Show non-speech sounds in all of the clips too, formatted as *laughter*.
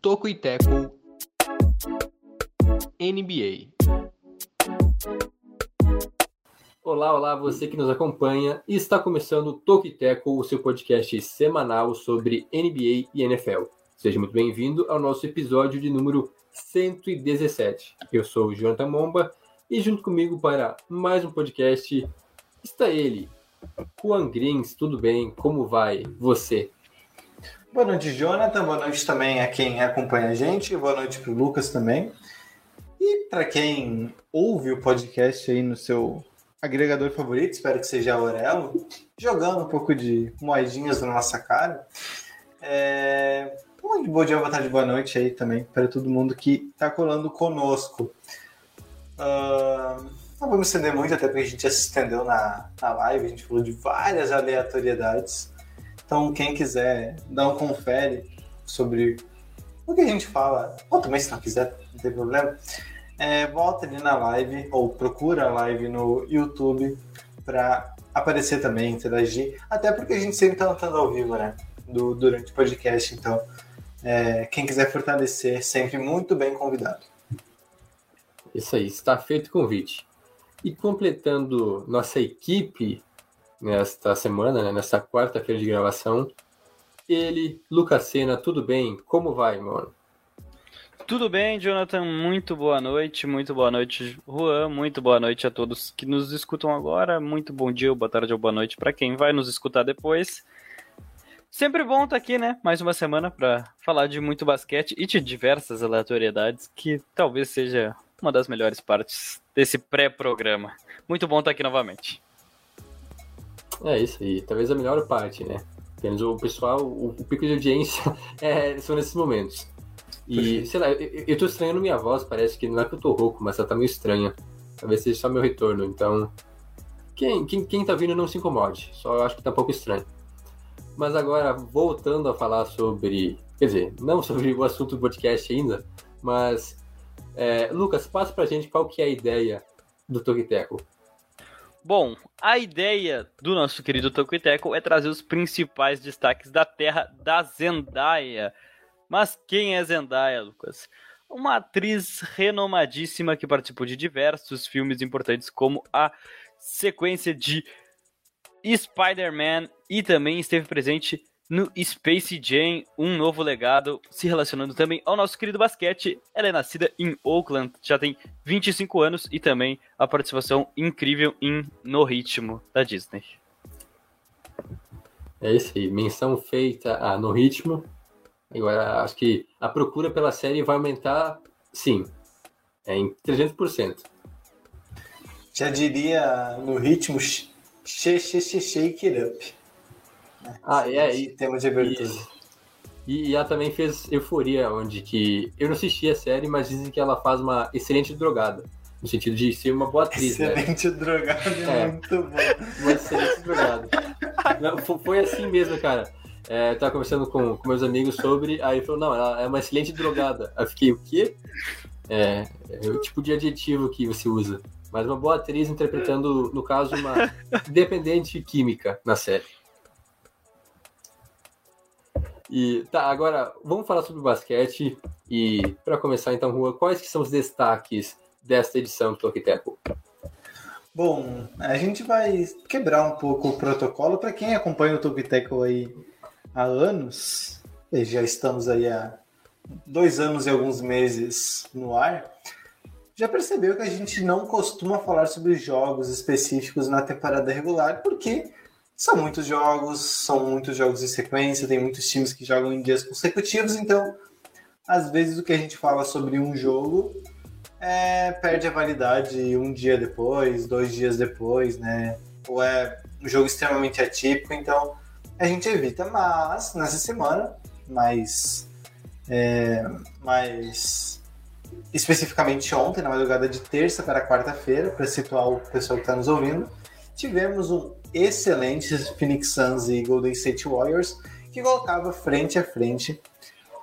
Toco e Teco NBA. Olá, olá, você que nos acompanha. Está começando o Toco e Teco, o seu podcast semanal sobre NBA e NFL. Seja muito bem-vindo ao nosso episódio de número 117. Eu sou o Jonathan Momba e junto comigo para mais um podcast está ele, Juan Grins. Tudo bem? Como vai você? Boa noite, Jonathan. Boa noite também a quem acompanha a gente. Boa noite para o Lucas também. E para quem ouve o podcast aí no seu agregador favorito, espero que seja a Aurelo, jogando um pouco de moedinhas na nossa cara. É... Um bom dia, boa tarde, boa noite aí também para todo mundo que está colando conosco. Uh, não vamos estender muito, até porque a gente já se estendeu na, na live, a gente falou de várias aleatoriedades. Então, quem quiser dar um confere sobre o que a gente fala, ou também se não quiser, não tem problema, é, volta ali na live ou procura a live no YouTube para aparecer também, interagir, até porque a gente sempre está lutando ao vivo, né? Do, durante o podcast, então é, quem quiser fortalecer, sempre muito bem convidado. Isso aí, está feito o convite. E completando nossa equipe nesta semana, né, nessa quarta-feira de gravação, ele, Lucas Sena, tudo bem? Como vai, mano? Tudo bem, Jonathan? Muito boa noite, muito boa noite, Juan, muito boa noite a todos que nos escutam agora, muito bom dia, boa tarde ou boa noite para quem vai nos escutar depois. Sempre bom estar aqui, né? Mais uma semana para falar de muito basquete e de diversas aleatoriedades, que talvez seja uma das melhores partes desse pré-programa. Muito bom estar aqui novamente. É isso aí, talvez a melhor parte, né? Apenas o pessoal, o pico de audiência *laughs* é, são nesses momentos. E, sei lá, eu, eu tô estranhando minha voz, parece que não é que eu tô rouco, mas ela tá meio estranha. Talvez seja só meu retorno, então. Quem, quem, quem tá vindo não se incomode, só eu acho que tá um pouco estranho. Mas agora, voltando a falar sobre. Quer dizer, não sobre o assunto do podcast ainda, mas. É, Lucas, passa pra gente qual que é a ideia do Tokiteco. Bom, a ideia do nosso querido Tokiteco é trazer os principais destaques da terra da Zendaya. Mas quem é Zendaya, Lucas? Uma atriz renomadíssima que participou de diversos filmes importantes, como a sequência de Spider-Man e também esteve presente no Space Jam, um novo legado, se relacionando também ao nosso querido basquete. Ela é nascida em Oakland, já tem 25 anos e também a participação incrível em No Ritmo da Disney. É isso aí, menção feita a No Ritmo. Agora, acho que a procura pela série vai aumentar, sim, é em 300%. Já diria no ritmo Shake It Up. Ah, é aí. Tema de abertura. E, e ela também fez Euforia, onde que eu não assisti a série, mas dizem que ela faz uma excelente drogada. No sentido de ser uma boa atriz, excelente né? drogada é muito bom. Uma excelente drogada. Não, foi assim mesmo, cara. É, tava conversando com, com meus amigos sobre, aí ele falou, não, ela é uma excelente drogada. Aí eu fiquei, o quê? É, é o tipo de adjetivo que você usa. Mas uma boa atriz interpretando, no caso, uma *laughs* dependente química na série. E tá, agora vamos falar sobre basquete. E para começar, então, Rua, quais que são os destaques desta edição do Toquiteco? Bom, a gente vai quebrar um pouco o protocolo para quem acompanha o Toquiteco aí há anos. E já estamos aí há dois anos e alguns meses no ar. Já percebeu que a gente não costuma falar sobre jogos específicos na temporada regular, porque são muitos jogos, são muitos jogos em sequência, tem muitos times que jogam em dias consecutivos, então às vezes o que a gente fala sobre um jogo é, perde a validade um dia depois, dois dias depois, né? Ou é um jogo extremamente atípico, então a gente evita. Mas nessa semana, mais, é, mais especificamente ontem, na madrugada de terça para quarta-feira, para situar o pessoal que está nos ouvindo, tivemos um excelentes Phoenix Suns e Golden State Warriors, que colocava frente a frente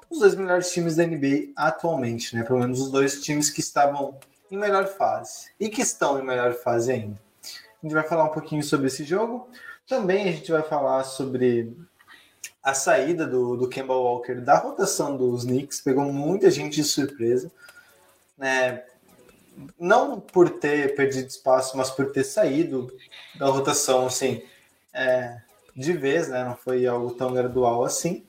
os dois melhores times da NBA atualmente, né? Pelo menos os dois times que estavam em melhor fase e que estão em melhor fase ainda. A gente vai falar um pouquinho sobre esse jogo. Também a gente vai falar sobre a saída do, do Kemba Walker da rotação dos Knicks. Pegou muita gente de surpresa. Né? Não por ter perdido espaço, mas por ter saído da rotação assim, é, de vez, né? não foi algo tão gradual assim.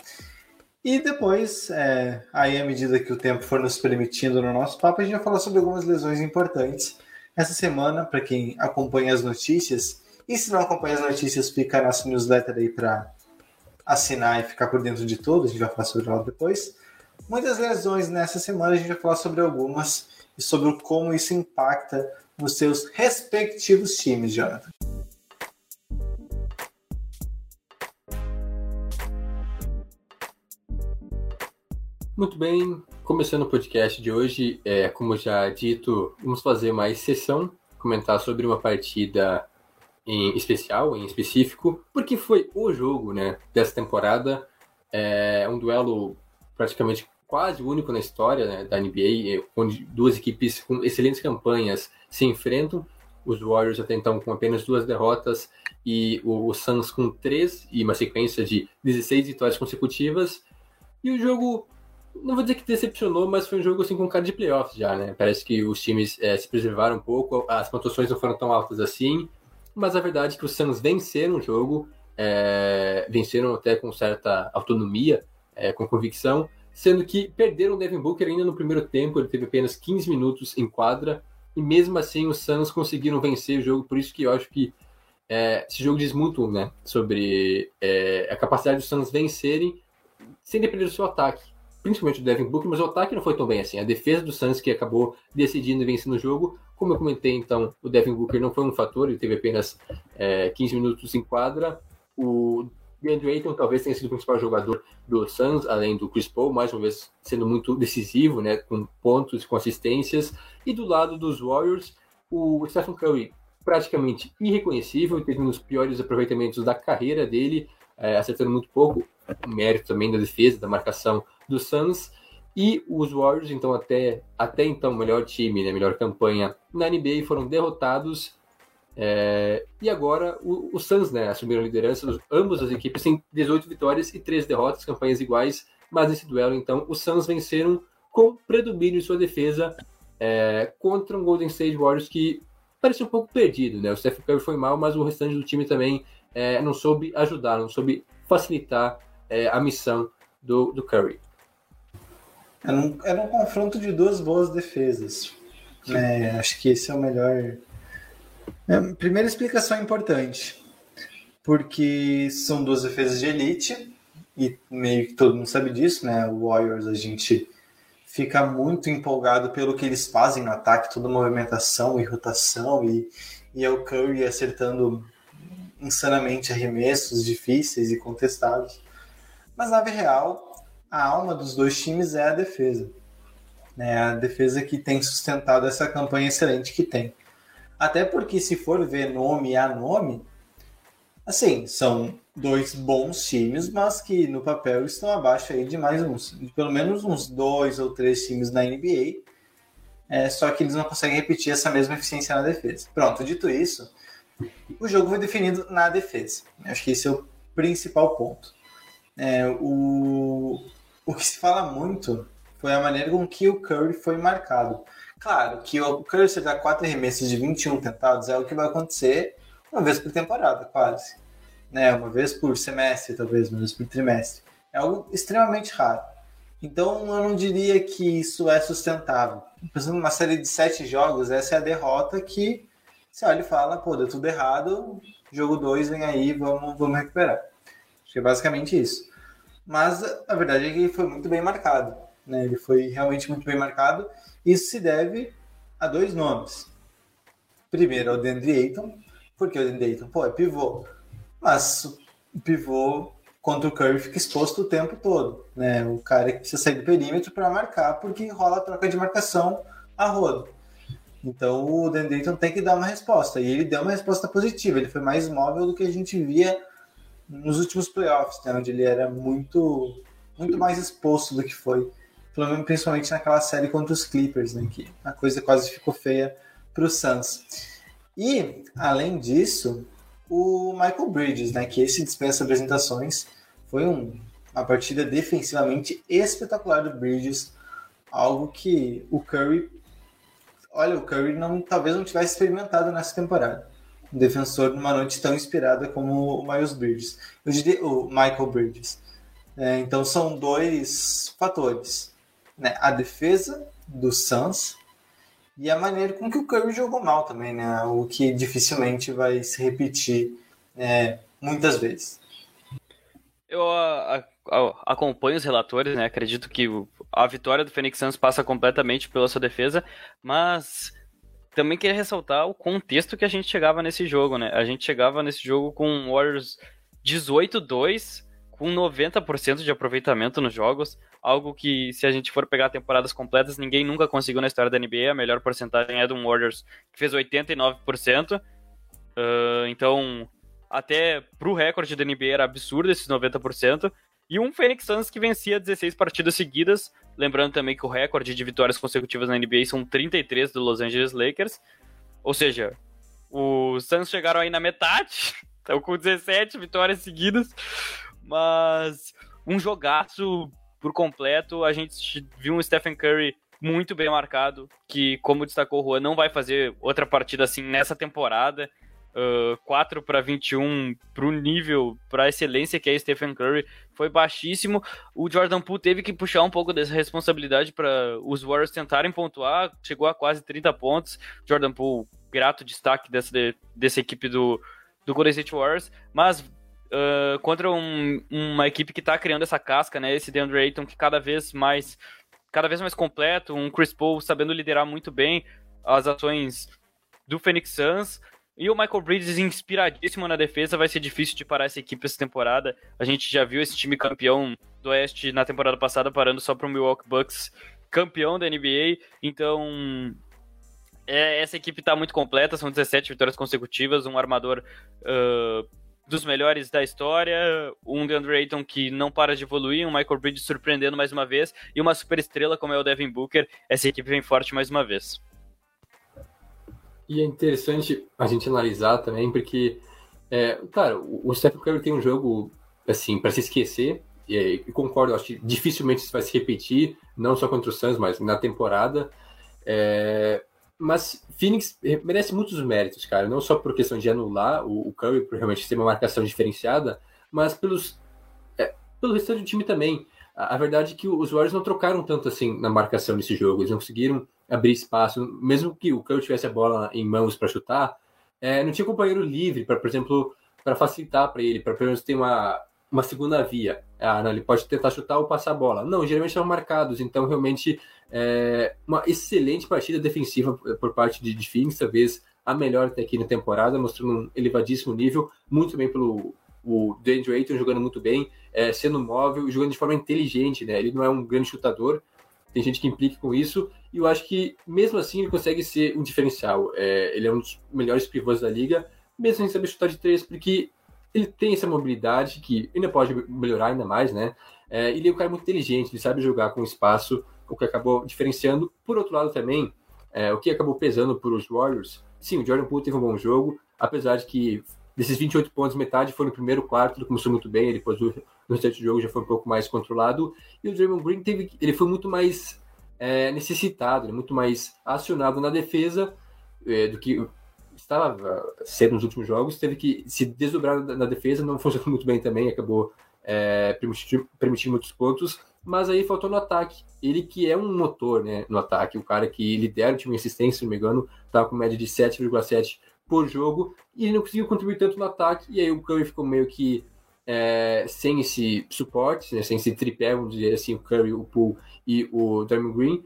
E depois, é, aí à medida que o tempo for nos permitindo no nosso papo, a gente vai falar sobre algumas lesões importantes. Essa semana, para quem acompanha as notícias, e se não acompanha as notícias, fica nossa newsletter aí para assinar e ficar por dentro de tudo, a gente vai falar sobre ela depois. Muitas lesões nessa semana, a gente vai falar sobre algumas e sobre como isso impacta nos seus respectivos times, Jonathan. Muito bem, começando o podcast de hoje, é, como já dito, vamos fazer mais sessão, comentar sobre uma partida em especial, em específico, porque foi o jogo né, dessa temporada, é um duelo praticamente quase único na história né, da NBA, onde duas equipes com excelentes campanhas se enfrentam, os Warriors até então com apenas duas derrotas e o Suns com três e uma sequência de 16 vitórias consecutivas, e o jogo não vou dizer que decepcionou, mas foi um jogo assim com cara de playoffs já, né? Parece que os times é, se preservaram um pouco, as pontuações não foram tão altas assim, mas a verdade é que os Suns venceram o jogo, é, venceram até com certa autonomia, é, com convicção, sendo que perderam o Devin Booker ainda no primeiro tempo, ele teve apenas 15 minutos em quadra, e mesmo assim os Suns conseguiram vencer o jogo, por isso que eu acho que é, esse jogo diz muito né, sobre é, a capacidade dos Suns vencerem sem depender do seu ataque principalmente o Devin Booker, mas o ataque não foi tão bem assim. A defesa do Suns que acabou decidindo e vencendo o jogo. Como eu comentei, então, o Devin Booker não foi um fator, ele teve apenas é, 15 minutos em quadra. O DeAndre Ayton talvez tenha sido o principal jogador do Suns, além do Chris Paul, mais uma vez sendo muito decisivo, né, com pontos, com assistências. E do lado dos Warriors, o Stephen Curry praticamente irreconhecível, teve um dos piores aproveitamentos da carreira dele, é, acertando muito pouco, mérito também da defesa, da marcação do Suns. E os Warriors, então, até, até então, melhor time, né, melhor campanha na NBA, foram derrotados. É, e agora o, o Suns né, assumiram a liderança. Ambas as equipes têm 18 vitórias e 3 derrotas, campanhas iguais. Mas nesse duelo, então, os Suns venceram com predomínio em sua defesa é, contra um Golden State Warriors que parecia um pouco perdido. Né? O Steph Curry foi mal, mas o restante do time também é, não soube ajudar, não soube facilitar é, a missão do, do Curry. Era um, era um confronto de duas boas defesas. É, acho que esse é o melhor. É, primeira explicação importante, porque são duas defesas de elite e meio que todo mundo sabe disso, né? O Warriors a gente fica muito empolgado pelo que eles fazem no ataque, toda movimentação e rotação e, e é o Curry acertando insanamente arremessos difíceis e contestados. Mas na real, a alma dos dois times é a defesa. É a defesa que tem sustentado essa campanha excelente que tem. Até porque, se for ver nome a nome, assim, são dois bons times, mas que no papel estão abaixo aí de mais uns, de pelo menos uns dois ou três times da NBA. É, só que eles não conseguem repetir essa mesma eficiência na defesa. Pronto, dito isso, o jogo foi definido na defesa. Acho que esse é o principal ponto. É, o, o que se fala muito foi a maneira com que o Curry foi marcado. Claro que o Curry acertar quatro arremessos de 21 tentados é o que vai acontecer uma vez por temporada, quase. Né? Uma vez por semestre, talvez, uma vez por trimestre. É algo extremamente raro. Então eu não diria que isso é sustentável. Por exemplo, uma série de sete jogos, essa é a derrota que você olha e fala, pô, deu tudo errado, jogo 2 vem aí, vamos, vamos recuperar. Acho que é basicamente isso. Mas a verdade é que ele foi muito bem marcado. Né? Ele foi realmente muito bem marcado. Isso se deve a dois nomes. Primeiro, ao Deandre Ayton, porque o Deandre Ayton, pô, é pivô. Mas o pivô contra o Curry fica exposto o tempo todo. Né? O cara que precisa sair do perímetro para marcar, porque rola a troca de marcação a rodo. Então o Dan Drayton tem que dar uma resposta. E ele deu uma resposta positiva. Ele foi mais móvel do que a gente via nos últimos playoffs, né, onde ele era muito, muito mais exposto do que foi. Principalmente naquela série contra os Clippers, né, que a coisa quase ficou feia para o Suns. E, além disso, o Michael Bridges, né, que esse dispensa apresentações, foi um, uma partida defensivamente espetacular do Bridges, algo que o Curry, olha, o Curry não, talvez não tivesse experimentado nessa temporada. Um defensor numa noite tão inspirada como o Miles Bridges, eu diria o Michael Bridges. É, então são dois fatores, né? A defesa do Suns e a maneira com que o Curry jogou mal também, né? O que dificilmente vai se repetir é, muitas vezes. Eu a, a, acompanho os relatores, né? Acredito que a vitória do Phoenix Suns passa completamente pela sua defesa, mas também queria ressaltar o contexto que a gente chegava nesse jogo, né? A gente chegava nesse jogo com Warriors 18-2, com 90% de aproveitamento nos jogos, algo que, se a gente for pegar temporadas completas, ninguém nunca conseguiu na história da NBA. A melhor porcentagem é do Warriors, que fez 89%. Uh, ah, então, até pro recorde da NBA era absurdo esses 90%. E um Phoenix Suns que vencia 16 partidas seguidas. Lembrando também que o recorde de vitórias consecutivas na NBA são 33 do Los Angeles Lakers. Ou seja, os Suns chegaram aí na metade. *laughs* Estão com 17 vitórias seguidas. Mas um jogaço por completo. A gente viu um Stephen Curry muito bem marcado, que, como destacou o Juan, não vai fazer outra partida assim nessa temporada uh, 4 para 21 para o nível, para excelência que é Stephen Curry, foi baixíssimo. O Jordan Poole teve que puxar um pouco dessa responsabilidade para os Warriors tentarem pontuar, chegou a quase 30 pontos. Jordan Poole, grato destaque dessa, dessa equipe do, do Golden State Warriors, mas uh, contra um, uma equipe que está criando essa casca, né? Esse DeAndre Ayton que cada vez mais cada vez mais completo, um Chris Paul sabendo liderar muito bem as ações do Phoenix Suns. E o Michael Bridges inspiradíssimo na defesa, vai ser difícil de parar essa equipe essa temporada. A gente já viu esse time campeão do Oeste na temporada passada parando só para o Milwaukee Bucks, campeão da NBA. Então, é, essa equipe está muito completa, são 17 vitórias consecutivas, um armador uh, dos melhores da história, um DeAndre Ayton que não para de evoluir, um Michael Bridges surpreendendo mais uma vez, e uma super estrela como é o Devin Booker. Essa equipe vem forte mais uma vez. E é interessante a gente analisar também, porque, é, cara, o Stephen Curry tem um jogo, assim, para se esquecer, e, e, concordo, acho que dificilmente isso vai se repetir, não só contra o Suns, mas na temporada. É, mas Phoenix merece muitos méritos, cara, não só por questão de anular o, o Curry, por realmente ter uma marcação diferenciada, mas pelos, é, pelo restante do time também. A, a verdade é que os Warriors não trocaram tanto assim na marcação nesse jogo, eles não conseguiram abrir espaço, mesmo que o Curry tivesse a bola em mãos para chutar, é, não tinha companheiro livre para, por exemplo, para facilitar para ele, para pelo menos ter uma, uma segunda via. Ah, não, ele pode tentar chutar ou passar a bola. Não, geralmente são marcados, então realmente é uma excelente partida defensiva por parte de, de Phoenix, talvez a melhor até aqui na temporada, mostrando um elevadíssimo nível, muito bem pelo o Andrew Ayton jogando muito bem, é, sendo móvel, jogando de forma inteligente, né? Ele não é um grande chutador, tem gente que implica com isso, e eu acho que mesmo assim ele consegue ser um diferencial. É, ele é um dos melhores pivôs da liga, mesmo sem saber chutar de três, porque ele tem essa mobilidade que ainda pode melhorar ainda mais, né? É, ele é um cara muito inteligente, ele sabe jogar com espaço, o que acabou diferenciando. Por outro lado também, é, o que acabou pesando para os Warriors, sim, o Jordan Poole teve um bom jogo, apesar de que desses 28 pontos, metade foi no primeiro quarto, ele começou muito bem, depois no restante do jogo já foi um pouco mais controlado, e o Draymond Green teve, ele foi muito mais é, necessitado, né, muito mais acionado na defesa é, do que estava sendo nos últimos jogos, teve que se desdobrar na, defesa, não *laughs* funcionou muito bem também, acabou é, permitindo, permitindo muitos pontos, mas aí faltou no ataque. Ele que é um motor né, no ataque, o cara que lidera o time em assistência, se não me engano, estava com média de 7,7 por jogo, e ele não conseguiu contribuir tanto no ataque, e aí o Curry ficou meio que é, sem esse suporte, né, sem esse tripé, vamos dizer assim, o Curry, o Poole e o Draymond Green.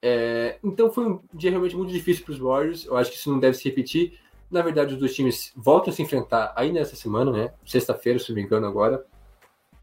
É, então foi um dia realmente muito difícil para os Warriors, eu acho que isso não deve se repetir. Na verdade, os dois times voltam a se enfrentar aí nessa semana, né? Sexta-feira, se não me engano, agora.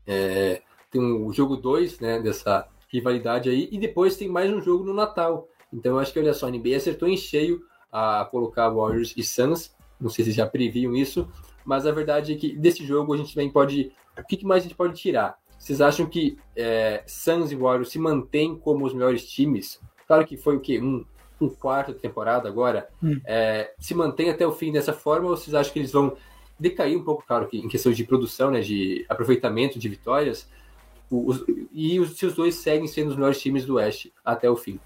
É, tem o um jogo 2 né, dessa rivalidade aí, e depois tem mais um jogo no Natal. Então eu acho que, olha só, a NBA acertou em cheio a colocar Warriors e Suns. Não sei se já previam isso, mas a verdade é que desse jogo a gente também pode. O que mais a gente pode tirar? Vocês acham que é, Suns e Warriors se mantêm como os melhores times? Claro que foi o quê? Um, um quarto de temporada agora. Hum. É, se mantém até o fim dessa forma ou vocês acham que eles vão decair um pouco, claro, em questão de produção, né, de aproveitamento de vitórias? Os, e os, se os dois seguem sendo os melhores times do Oeste até o fim?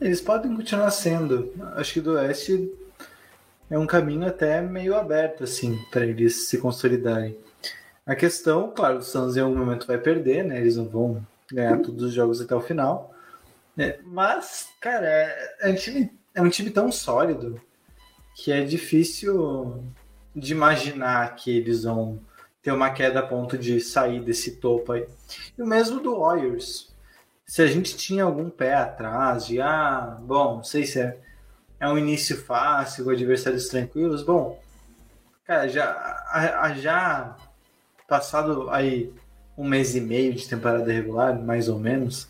Eles podem continuar sendo. Acho que do Oeste é um caminho até meio aberto, assim, para eles se consolidarem. A questão, claro, o Suns em algum momento vai perder, né? Eles não vão ganhar todos os jogos até o final. Né? Mas, cara, é, é, um time, é um time tão sólido que é difícil de imaginar que eles vão ter uma queda a ponto de sair desse topo aí. E o mesmo do Warriors. Se a gente tinha algum pé atrás de, ah, bom, não sei se é, é um início fácil com adversários tranquilos, bom, cara, já, já passado aí um mês e meio de temporada regular, mais ou menos,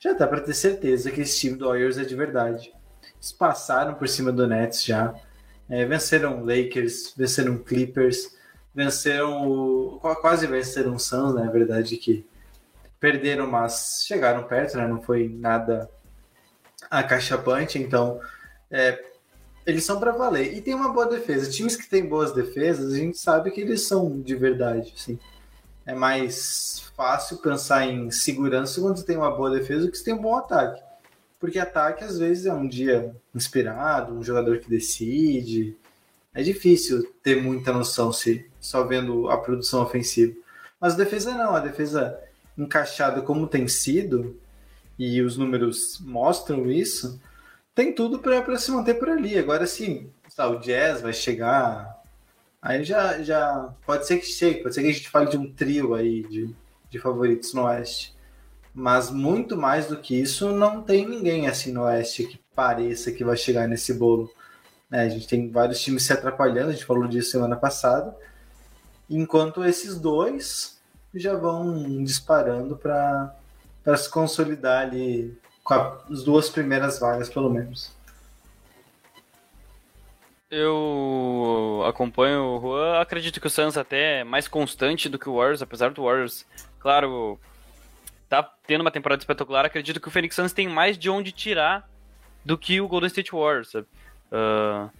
já dá para ter certeza que esse time do Warriors é de verdade. Eles passaram por cima do Nets já, é, venceram Lakers, venceram Clippers, venceram o, quase venceram o Suns, né? Na verdade que perderam, mas chegaram perto, né? Não foi nada acachapante, então é, eles são para valer. E tem uma boa defesa. Times que têm boas defesas, a gente sabe que eles são de verdade. Assim. É mais fácil pensar em segurança quando tem uma boa defesa do que se tem um bom ataque. Porque ataque, às vezes, é um dia inspirado, um jogador que decide. É difícil ter muita noção se só vendo a produção ofensiva. Mas a defesa não, a defesa encaixada como tem sido, e os números mostram isso, tem tudo para se manter por ali. Agora sim, o Jazz vai chegar. Aí já, já pode ser que chegue, pode ser que a gente fale de um trio aí de, de favoritos no Oeste. Mas muito mais do que isso, não tem ninguém assim no Oeste que pareça que vai chegar nesse bolo. É, a gente tem vários times se atrapalhando, a gente falou disso semana passada. Enquanto esses dois já vão disparando para se consolidar ali as duas primeiras vagas, pelo menos. Eu acompanho o Juan, acredito que o Suns até é mais constante do que o Warriors, apesar do Warriors, claro, tá tendo uma temporada espetacular, acredito que o Phoenix Suns tem mais de onde tirar do que o Golden State Warriors, uh,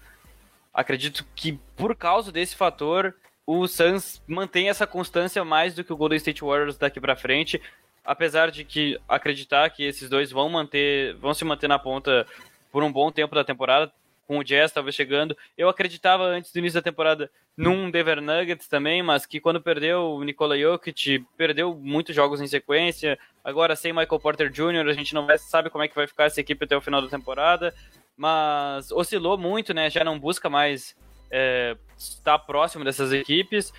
acredito que por causa desse fator, o Suns mantém essa constância mais do que o Golden State Warriors daqui para frente apesar de que acreditar que esses dois vão manter, vão se manter na ponta por um bom tempo da temporada, com o Jazz talvez chegando. Eu acreditava antes do início da temporada num Denver Nuggets também, mas que quando perdeu o Nikola Jokic, perdeu muitos jogos em sequência. Agora sem Michael Porter Jr., a gente não sabe como é que vai ficar essa equipe até o final da temporada, mas oscilou muito, né? Já não busca mais é, estar próximo dessas equipes.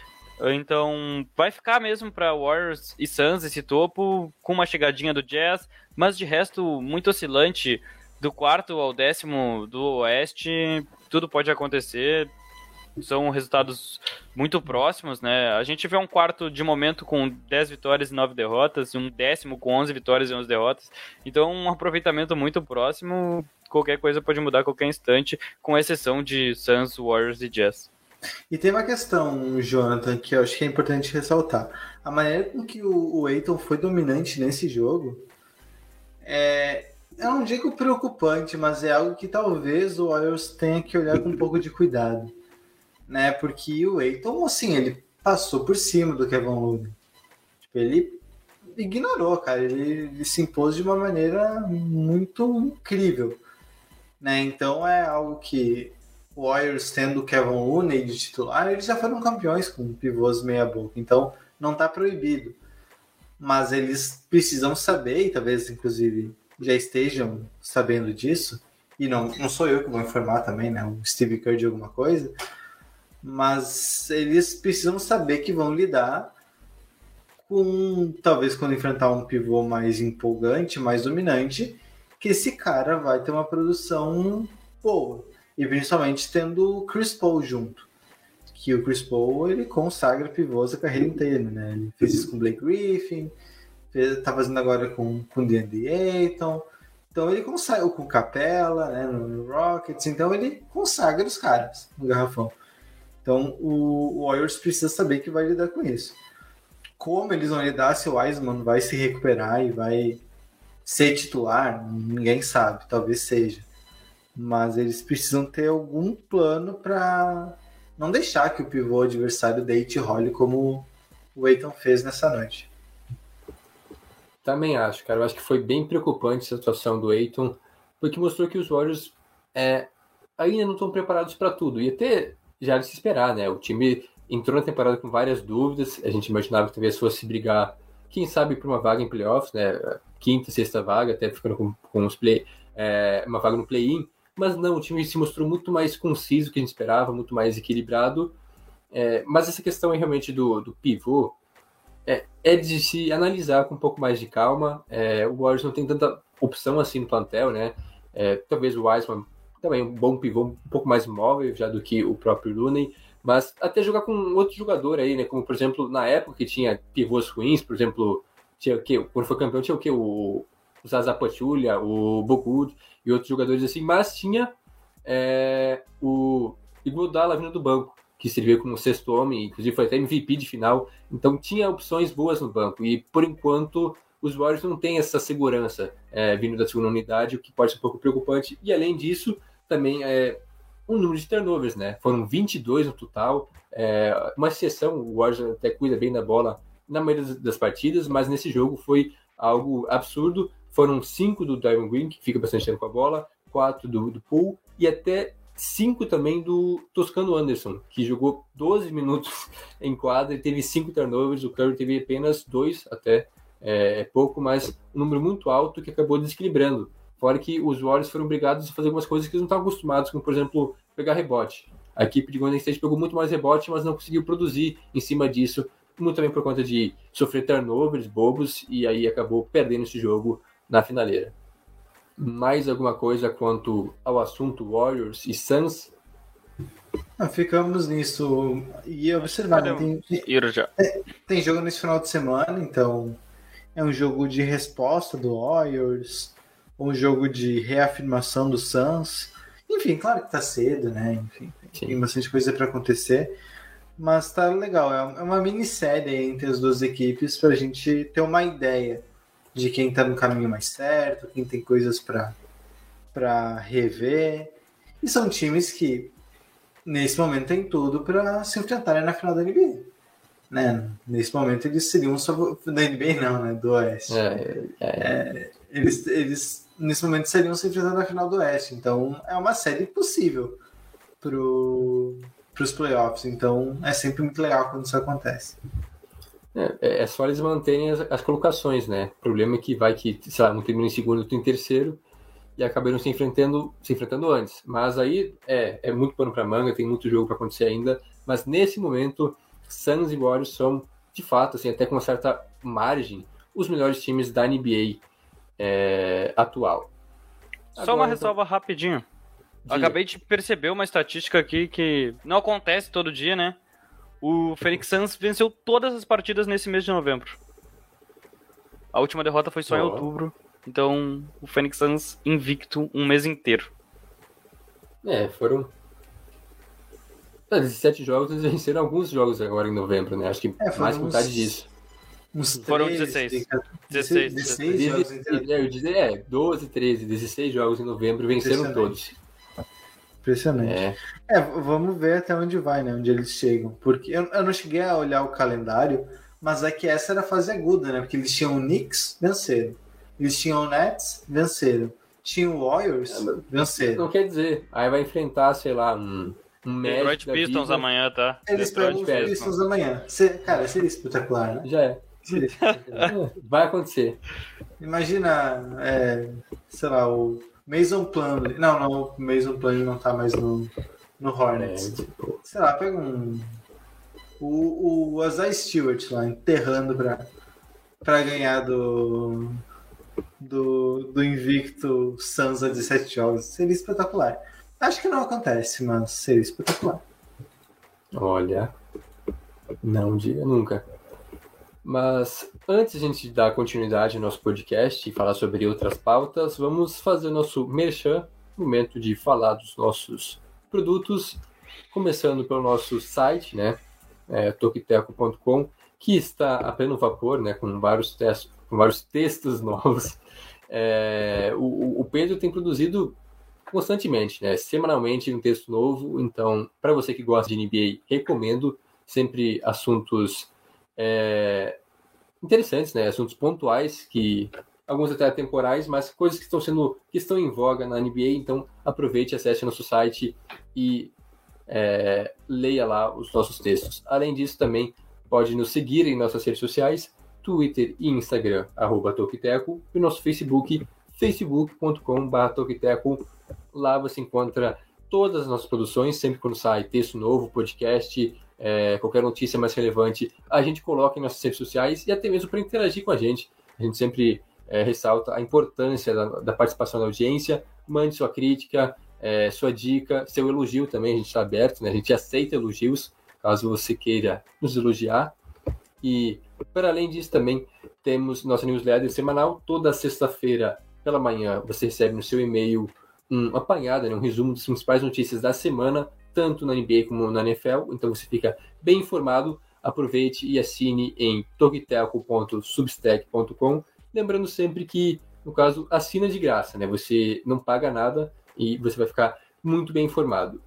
Então, vai ficar mesmo para Warriors e Suns esse topo, com uma chegadinha do Jazz, mas de resto, muito oscilante. Do quarto ao décimo do Oeste, tudo pode acontecer. São resultados muito próximos, né? A gente vê um quarto de momento com 10 vitórias e 9 derrotas, um décimo com 11 vitórias e 11 derrotas. Então, um aproveitamento muito próximo. Qualquer coisa pode mudar a qualquer instante, com exceção de Suns, Warriors e Jazz. E tem uma questão, Jonathan, que eu acho que é importante ressaltar. A maneira com que o, o Eiton foi dominante nesse jogo é, eu não digo preocupante, mas é algo que talvez o Warriors tenha que olhar com um pouco de cuidado. Né? Porque o Eiton, assim, ele passou por cima do Kevin Love. Tipo, ele ignorou, cara. Ele, ele, se impôs de uma maneira muito incrível. Né? Então é algo que Warriors tendo Kevin Looney de titular, eles já foram campeões com pivôs meia boca, então não está proibido. Mas eles precisam saber, e talvez inclusive já estejam sabendo disso, e não, não sou eu que vou informar também, né, o Steve Kerr de alguma coisa, mas eles precisam saber que vão lidar com, talvez quando enfrentar um pivô mais empolgante, mais dominante, que esse cara vai ter uma produção boa. E principalmente tendo o Chris Paul junto. Que o Chris Paul ele consagra pivôs a carreira inteira, né? Ele fez isso com o Blake Griffin, fez, tá fazendo agora com, com o DeAndre Ayton. Então ele consegue, com Capela, né, no Rockets, então ele consagra os caras no garrafão. Então o Warriors precisa saber que vai lidar com isso. Como eles vão lidar se o Wiseman vai se recuperar e vai ser titular, ninguém sabe, talvez seja. Mas eles precisam ter algum plano para não deixar que o pivô adversário deite e role como o Aiton fez nessa noite. Também acho, cara. Eu acho que foi bem preocupante essa situação do Aiton, porque mostrou que os Warriors é, ainda não estão preparados para tudo. E até já de se esperar, né? O time entrou na temporada com várias dúvidas. A gente imaginava que talvez fosse brigar, quem sabe, por uma vaga em playoffs, né? Quinta, sexta vaga, até ficando com, com os play, é, uma vaga no play-in. Mas não, o time se mostrou muito mais conciso que a gente esperava, muito mais equilibrado. É, mas essa questão aí realmente do, do pivô é, é, de se analisar com um pouco mais de calma. É, o Warriors não tem tanta opção assim no plantel, né? É, talvez o Wiseman também um bom pivô, um pouco mais móvel já do que o próprio Looney, mas até jogar com outro jogador aí, né? Como por exemplo na época que tinha pivôs ruins, por exemplo, tinha o que quando foi campeão tinha o que o, o Zaza Pachulia, o Bogut e outros jogadores assim, mas tinha é, o Iguodala vindo do banco que servia como sexto homem, inclusive foi até MVP de final. Então tinha opções boas no banco. E por enquanto os Warriors não têm essa segurança é, vindo da segunda unidade, o que pode ser um pouco preocupante. E além disso, também é um número de turnovers, né? Foram 22 no total. É, uma exceção, o Warriors até cuida bem da bola na maioria das partidas, mas nesse jogo foi algo absurdo. Foram cinco do Diamond Green, que fica bastante tempo com a bola, quatro do, do Poole, e até cinco também do Toscano Anderson, que jogou 12 *laughs* minutos em quadra e teve cinco turnovers. O Curry teve apenas dois, até é, é, pouco, mas um número muito alto que acabou desequilibrando. Fora que os Warriors foram obrigados a fazer algumas coisas que eles não estavam acostumados, como por exemplo pegar rebote. A equipe de Golden State pegou muito mais rebote, mas não conseguiu produzir em cima disso, muito também por conta de sofrer turnovers bobos e aí acabou perdendo esse jogo na finaleira mais alguma coisa quanto ao assunto Warriors e Suns? Ah, ficamos nisso. E observar, né? tem, tem, tem jogo nesse final de semana, então é um jogo de resposta do Warriors, um jogo de reafirmação do Suns. Enfim, claro que tá cedo, né? Enfim, Sim. tem bastante coisa para acontecer. Mas tá legal, é, é uma minissérie entre as duas equipes para a gente ter uma ideia de quem está no caminho mais certo, quem tem coisas para rever. E são times que, nesse momento, têm tudo para se enfrentarem na final da NBA. Né? Nesse momento, eles seriam só da NBA, não, né? Do Oeste. É, é, é. é, eles, eles, nesse momento, seriam se enfrentando na final do Oeste. Então, é uma série possível para os playoffs. Então, é sempre muito legal quando isso acontece. É, é, é só eles manterem as, as, colocações, né? O problema é que vai que, sei lá, um termina em segundo, outro em terceiro e acabaram se enfrentando, se enfrentando antes. Mas aí é, é muito pano para manga, tem muito jogo para acontecer ainda. Mas nesse momento, Suns e Warriors são, de fato, assim, até com uma certa margem, os melhores times da NBA é, atual. Só Agora, uma ressalva então... rapidinho. Diga. Acabei de perceber uma estatística aqui que não acontece todo dia, né? O Phoenix Suns venceu todas as partidas nesse mês de novembro. A última derrota foi só oh. em outubro. Então, o Phoenix Suns invicto um mês inteiro. É, foram. 17 jogos, eles venceram alguns jogos agora em novembro, né? Acho que é, mais uns... metade disso. Uns 13, foram 16. 16, 16, 16 jogos. É, 12, 13, 16 jogos em novembro venceram todos. Impressionante. É. é. vamos ver até onde vai, né? Onde eles chegam. Porque eu, eu, não cheguei a olhar o calendário, mas é que essa era a fase aguda, né? Porque eles tinham o Knicks, venceram. Eles tinham o Nets, venceram. Tinham o Warriors, é, venceram. Não quer dizer. Aí vai enfrentar, sei lá, um. Um Detroit Pistons vida. amanhã, tá? Eles pegam os Pistons amanhã. cara, seria espetacular, né? Já é. *laughs* Vai acontecer. Imagina, é, sei lá, o Mason Plumlee. Não, não, o Mason Plumlee não tá mais no, no Hornets. É, tipo... Sei lá, pega um. O, o Azai Stewart lá, enterrando pra, pra ganhar do. Do, do invicto Suns a 17 jogos. Seria espetacular. Acho que não acontece, mas seria espetacular. Olha, não diga nunca. Mas Antes de a gente dar continuidade ao nosso podcast e falar sobre outras pautas, vamos fazer o nosso merchan, momento de falar dos nossos produtos, começando pelo nosso site, né, é, tokiteco.com, que está a pleno vapor, né, com vários, textos, com vários textos *laughs* novos. É, o, o Pedro tem produzido constantemente, né, semanalmente um texto novo, então, para você que gosta de NBA, recomendo sempre assuntos é, interessantes, né? Assuntos pontuais que alguns até temporais, mas coisas que estão sendo que estão em voga na NBA. Então aproveite, acesse nosso site e é, leia lá os nossos textos. Além disso, também pode nos seguir em nossas redes sociais, Twitter e Instagram, arroba Tokiteco, e nosso Facebook, facebook.com.br. Lá você encontra todas as nossas produções, sempre quando sai texto novo, podcast, é, qualquer notícia mais relevante, a gente coloca em nossas redes sociais e até mesmo para interagir com a gente. A gente sempre é, ressalta a importância da, da, participação da audiência. Mande sua crítica, é, sua dica, seu elogio também, a gente está aberto, né? a gente aceita elogios, caso você queira nos elogiar. E, para além disso, também temos nossa newsletter semanal. Toda sexta-feira pela manhã você recebe no seu e-mail um apanhado, né, um resumo das principais notícias da semana tanto na NBA como na NFL, então você fica bem informado. Aproveite e assine em togtelco.substack.com. Lembrando sempre que, no caso, assina de graça, né? Você não paga nada e você vai ficar muito bem informado.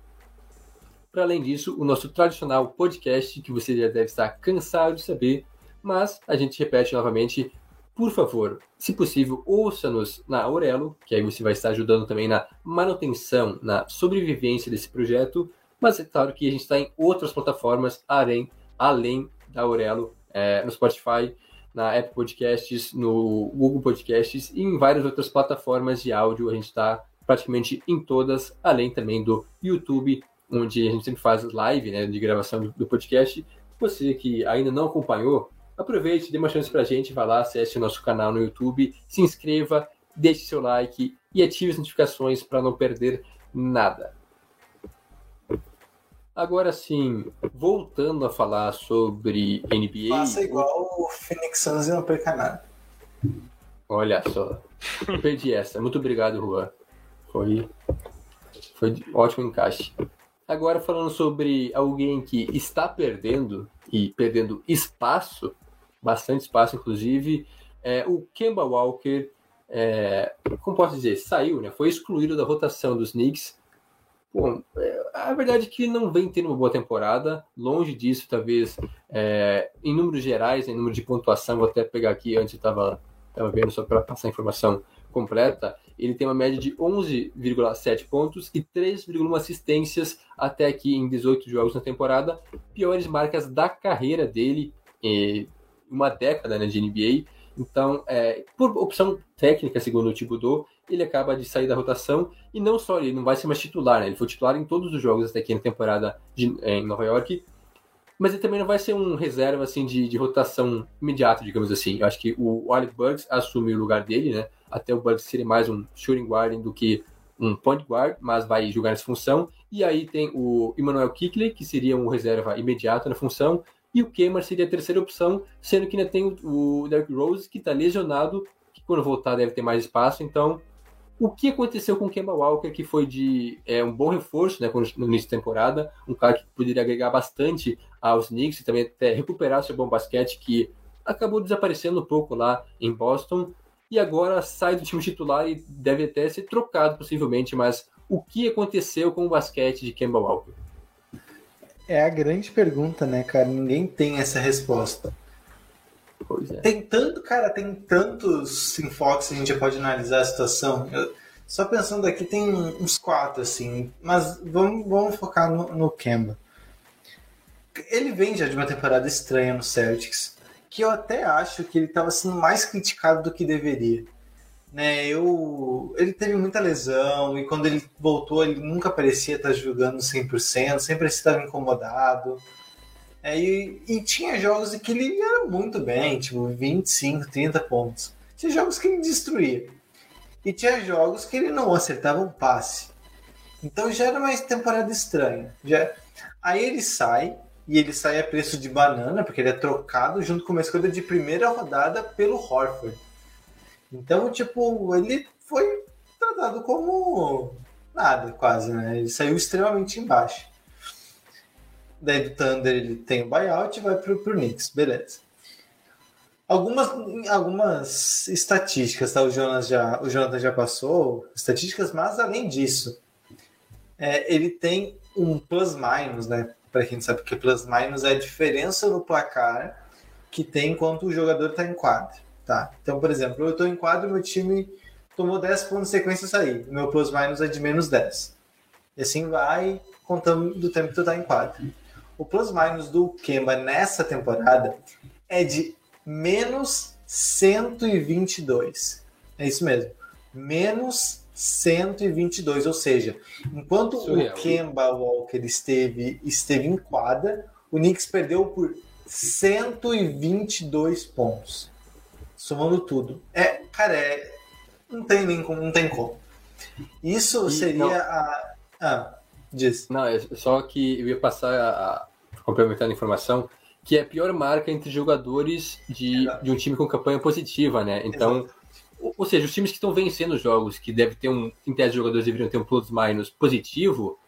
Para além disso, o nosso tradicional podcast, que você já deve estar cansado de saber, mas a gente repete novamente, por favor, se possível, ouça-nos na Aurelo, que aí você vai estar ajudando também na manutenção, na sobrevivência desse projeto. Mas é claro que a gente está em outras plataformas além, além da Aurelo, é, no Spotify, na Apple Podcasts, no Google Podcasts e em várias outras plataformas de áudio. A gente está praticamente em todas, além também do YouTube, onde a gente sempre faz live né, de gravação do podcast. Você que ainda não acompanhou, aproveite, dê uma chance pra gente, vá lá, acesse o nosso canal no YouTube, se inscreva, deixe seu like e ative as notificações para não perder nada. Agora sim, voltando a falar sobre NBA. Faça igual o Phoenix Suns e não perca nada. Olha só, eu perdi essa. Muito obrigado, Juan. Foi, foi ótimo encaixe. Agora falando sobre alguém que está perdendo e perdendo espaço bastante espaço, inclusive. É, o Kemba Walker, é, como posso dizer, saiu, né? Foi excluído da rotação dos Knicks. Bom, é, a verdade é que não vem tendo uma boa temporada. Longe disso, talvez, é, em números gerais, em número de pontuação, vou até pegar aqui antes, estava tava vendo só para passar a informação completa. Ele tem uma média de 11,7 pontos e 3,1 assistências até aqui em 18 jogos na temporada. Piores marcas da carreira dele uma década né, de NBA. Então, é, por opção técnica, segundo o Thibodeau, ele acaba de sair da rotação e não só ele não vai ser mais titular, né? ele foi titular em todos os jogos até aqui na temporada de, é, em Nova York, mas ele também não vai ser um reserva assim de, de rotação imediata, digamos assim. Eu acho que o Alec Burks assume o lugar dele, né? Até o Burks seria mais um shooting guard do que um point guard, mas vai jogar nessa função. E aí tem o Emmanuel Kickley, que seria um reserva imediato na função, e o Kemar seria a terceira opção, sendo que ainda tem o Derrick Rose, que está lesionado, que quando voltar deve ter mais espaço. Então, o que aconteceu com o Kemba Walker, que foi de é, um bom reforço né, no início da temporada, um cara que poderia agregar bastante aos Knicks e também até recuperar seu bom basquete, que acabou desaparecendo um pouco lá em Boston, e agora sai do time titular e deve até ser trocado possivelmente, mas o que aconteceu com o basquete de Kemba Walker? É a grande pergunta, né, cara? Ninguém tem essa resposta. Pois é. Tem tanto, cara, tem tantos enfoques que a gente pode analisar a situação. Eu, só pensando aqui, tem uns quatro, assim. Mas vamos, vamos focar no, no Kemba. Ele vem já de uma temporada estranha no Celtics, que eu até acho que ele estava sendo mais criticado do que deveria né? Eu, ele teve muita lesão e quando ele voltou ele nunca parecia estar jogando 100%, sempre estava incomodado. É, e, e, tinha jogos em que ele era muito bem, tipo 25, 30 pontos. Tinha jogos que ele destruía. E tinha jogos que ele não acertava um passe. Então já era uma temporada estranha. Já... Aí ele sai, e ele sai a preço de banana, porque ele é trocado junto com uma escolha de primeira rodada pelo Horford. Então, tipo, ele foi tratado como nada, quase, né? Ele saiu extremamente embaixo. Daí do Thunder ele tem o buyout e vai pro, pro Knicks, beleza. Algumas, algumas estatísticas, tá? O Jonas já, o Jonathan já passou estatísticas, mas além disso, é, ele tem um plus-minus, né? Para quem sabe que plus-minus é a diferença no placar que tem enquanto o jogador está em quadro, tá? Então, por exemplo, eu estou em quadro, meu time tomou 10 pontos de sequência sair, o meu plus-minus é de menos 10. E assim vai contando do tempo que tu está em quadro. O plus-minus do Kemba nessa temporada é de menos 122. É isso mesmo. Menos 122, ou seja, enquanto Surreal. o Kemba Walker esteve, esteve em quadra, o Knicks perdeu por 122 pontos. Somando tudo. É, cara, é, não tem nem como, não tem como. Isso E seria não- a. Ah, diz. Não, é só que eu ia passar a, a complementar a informação que é a pior marca entre jogadores de, Exato. de um time com campanha positiva, né? Então, ou, ou seja, os times que estão vencendo os jogos, que deve ter um, em tese, os jogadores deveriam ter um plus-minus positivo,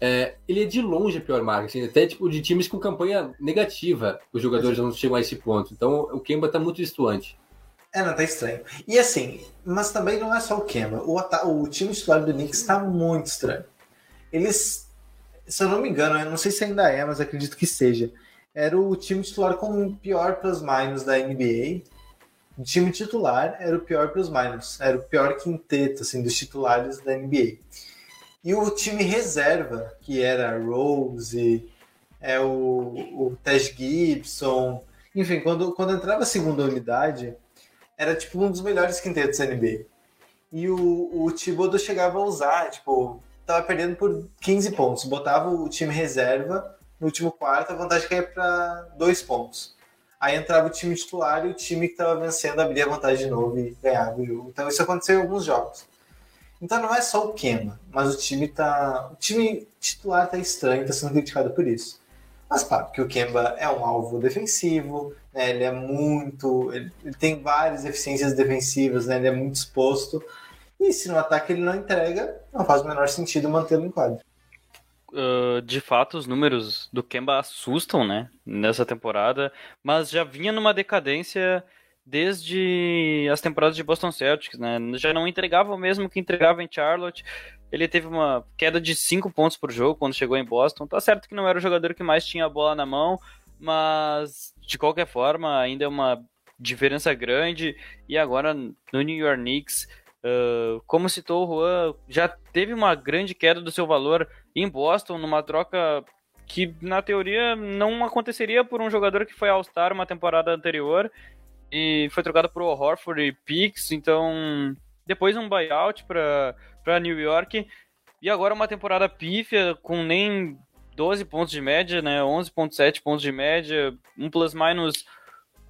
é, ele é de longe a pior marca, assim, até tipo de times com campanha negativa, os jogadores não chegam a esse ponto. Então, o Kemba tá muito distante. É, não, tá estranho. E assim, mas também não é só o Kemba. O, o time titular do Knicks tá muito estranho. Eles, se eu não me engano, eu não sei se ainda é, mas acredito que seja. Era o time titular com o pior plus-minus da NBA. O time titular era o pior plus-minus. Era o pior quinteto, assim, dos titulares da NBA. E o time reserva, que era Rose, é o, o Gibson... Enfim, quando, quando entrava a segunda unidade, era tipo um dos melhores quintetos da NBA. E o, o Thibodeau chegava a usar, tipo, tava perdendo por 15 pontos. Botava o time reserva no último quarto, a vantagem caía para dois pontos. Aí entrava o time titular e o time que estava vencendo abria a vantagem de novo e ganhava o jogo. Então isso aconteceu em alguns jogos. Então não é só o Kemba, mas o time tá. O time titular tá estranho, tá sendo criticado por isso. Mas claro que o Kemba é um alvo defensivo, né? Ele é muito. Ele, ele tem várias eficiências defensivas, né? Ele é muito exposto. E se no ataque ele não entrega, não faz o menor sentido mantê-lo em quadro. Uh, de fato, os números do Kemba assustam, né? Nessa temporada, mas já vinha numa decadência desde as temporadas de Boston Celtics, né? Já não entregava o mesmo que entregava em Charlotte. Ele teve uma queda de 5 pontos por jogo quando chegou em Boston. Tá certo que não era o jogador que mais tinha a bola na mão, mas de qualquer forma ainda é uma diferença grande. E agora no New York Knicks, uh, como citou o Juan, já teve uma grande queda do seu valor em Boston, numa troca que na teoria não aconteceria por um jogador que foi All-Star uma temporada anterior e foi trocado por Horford e Pix, então depois um buyout para New York. E agora uma temporada pífia com nem 12 pontos de média, né, 11.7 pontos de média, um plus-minus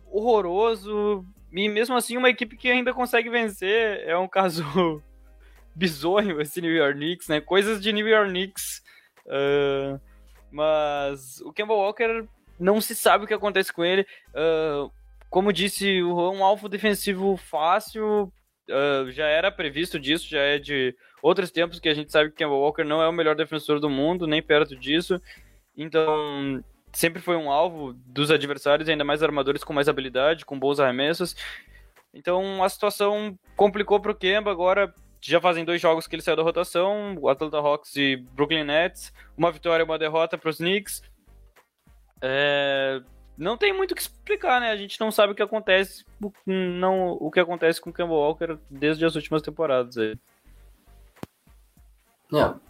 horroroso. E mesmo assim uma equipe que ainda consegue vencer, é um caso *laughs* bizonho esse New York Knicks, né, coisas de New York Knicks, uh, mas o Kemba Walker não se sabe o que acontece com ele, uh, como disse, um alvo defensivo fácil, uh, já era previsto disso, já é de outros tempos que a gente sabe que Kemba Walker não é o melhor defensor do mundo, nem perto disso. Então, sempre foi um alvo dos adversários, ainda mais armadores com mais habilidade, com bons arremessos. Então, a situação complicou para o Kemba. Agora, já fazem dois jogos que ele saiu da rotação: Atlanta Hawks e Brooklyn Nets. Uma vitória e uma derrota para os Knicks. É, não tem muito o que explicar, né? A gente não sabe o que acontece, não, o que acontece com o Kemba Walker desde as últimas temporadas. Aí.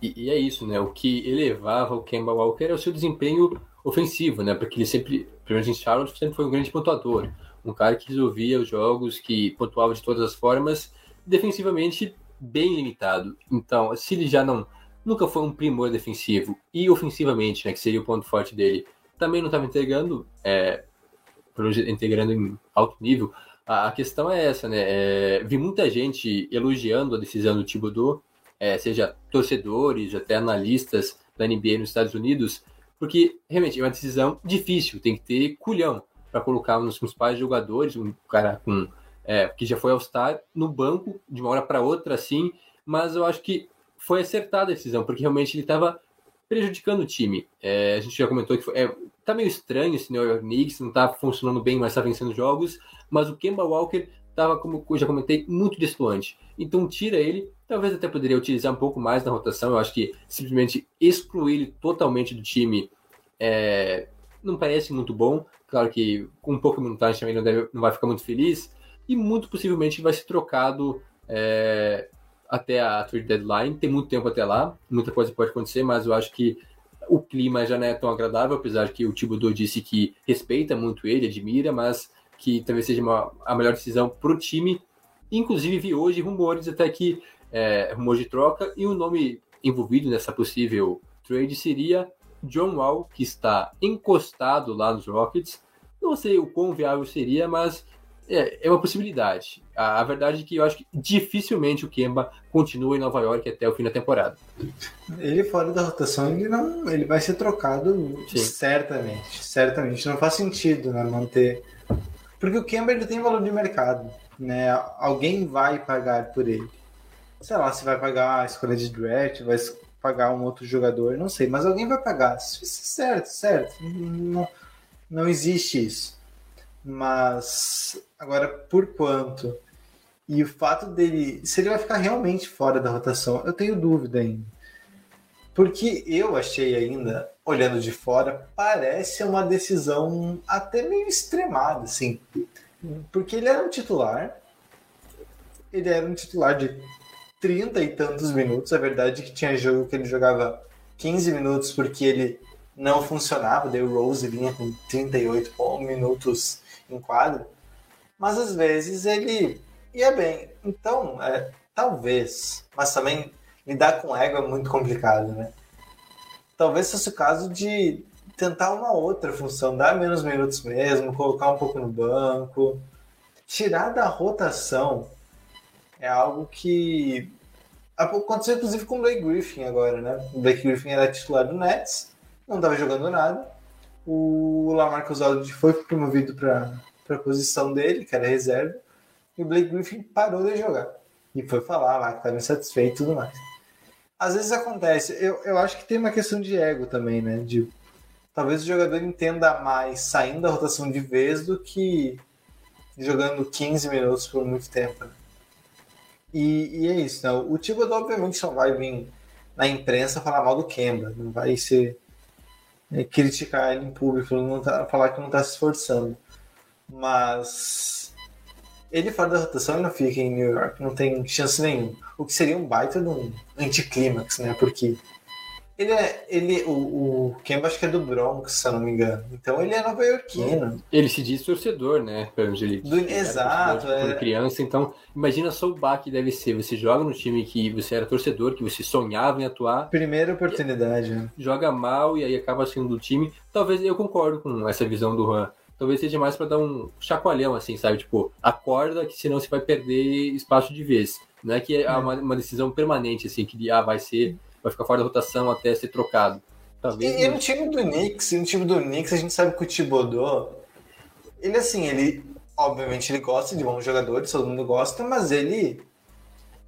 E, e, é isso, né? O que elevava o Kemba Walker é o seu desempenho ofensivo, né? Porque ele sempre, pelo menos em Charlotte, sempre foi um grande pontuador. Um cara que resolvia os jogos, que pontuava de todas as formas, defensivamente bem limitado. Então, se ele já não nunca foi um primor defensivo e ofensivamente, né, que seria o ponto forte dele, também não estava entregando, é, integrando em alto nível. A, a questão é essa, né? É, vi muita gente elogiando a decisão do Thibodeau, é, seja torcedores, até analistas da NBA nos Estados Unidos, porque realmente é uma decisão difícil, tem que ter culhão para colocar um dos principais jogadores, um cara com é, que já foi ao Star no banco de uma hora para outra, assim, mas eu acho que foi acertada a decisão, porque realmente ele estava prejudicando o time. É, a gente já comentou que foi, é, tá meio estranho esse New York Knicks, não tá funcionando bem, mas tá vencendo jogos, mas o Kemba Walker tava, como eu já comentei, muito destoante. Então tira ele, talvez até poderia utilizar um pouco mais na rotação, eu acho que simplesmente excluir ele totalmente do time é, não parece muito bom. Claro que com um pouco de minutagem também não, deve, não vai ficar muito feliz, e muito possivelmente vai ser trocado é, até a trade deadline. Tem muito tempo até lá, muita coisa pode acontecer, mas eu acho que o clima já não é tão agradável, apesar que o Thibodeau disse que respeita muito ele, admira, mas que talvez seja uma, a melhor decisão para o time. Inclusive, vi hoje rumores até que é, rumores de troca e o nome envolvido nessa possível trade seria John Wall, que está encostado lá nos Rockets. Não sei o quão viável seria, mas é, é uma possibilidade. A, a, verdade é que eu acho que dificilmente o Kemba continua em Nova York até o fim da temporada. Ele fora da rotação, ele não, ele vai ser trocado Sim. certamente, certamente. Não faz sentido, né, manter, porque o Kemba ele tem valor de mercado, né? Alguém vai pagar por ele. Sei lá, se vai pagar a escolha de draft, vai pagar um outro jogador, não sei, mas alguém vai pagar. Certo, certo. Não, não existe isso. Mas agora por quanto? E o fato dele, se ele vai ficar realmente fora da rotação, eu tenho dúvida ainda. Porque eu achei ainda, olhando de fora, parece uma decisão até meio extremada, assim. Porque ele era um titular, ele era um titular de 30 e tantos minutos. A verdade é que tinha jogo que ele jogava 15 minutos porque ele não funcionava, daí o Rose vinha com 38 minutos em quadro, mas às vezes ele ia bem. Então, é, talvez, mas também lidar com ego é muito complicado, né? Talvez fosse o caso de tentar uma outra função, dar menos minutos mesmo, colocar um pouco no banco. Tirar da rotação é algo que aconteceu inclusive com o Blake Griffin agora, né? O Blake Griffin era titular do Nets, não estava jogando nada o Lamarcus Aldridge foi promovido para a posição dele, que era reserva, e o Blake Griffin parou de jogar. E foi falar lá que estava insatisfeito e tudo mais. Às vezes acontece, eu, eu acho que tem uma questão de ego também, né? De talvez o jogador entenda mais saindo da rotação de vez do que jogando 15 minutos por muito tempo. Né? E, e, é isso, né? O Thibodeau obviamente não vai vir na imprensa falar mal do Kemba, não vai ser é, criticar ele em público, não tá, falar que não está se esforçando. Mas ele fora da rotação ele não fica em New York, não tem chance nenhuma. O que seria um baita de um anticlímax, né? Porque ele é. Ele, o, o Kemba acho que é do Bronx, se eu não me engano. Então ele é nova-iorquino. Ele se diz torcedor, né? Ele do, Exato. É. Quando criança, então imagina só o baque deve ser. Você joga no time que você era torcedor, que você sonhava em atuar. Primeira oportunidade. Né? Joga mal e aí acaba sendo do time. Talvez eu concordo com essa visão do Juan. Talvez seja mais para dar um chacoalhão, assim, sabe? Tipo, acorda que senão você vai perder espaço de vez. Não é que é, é. Uma, uma, decisão permanente, assim, que ah, vai ser vai ficar fora da rotação até ser trocado. Talvez e, e no time do Knicks, no time do Knicks, a gente sabe que o Thibodeau, ele assim, ele obviamente ele gosta de bons jogadores, todo mundo gosta, mas ele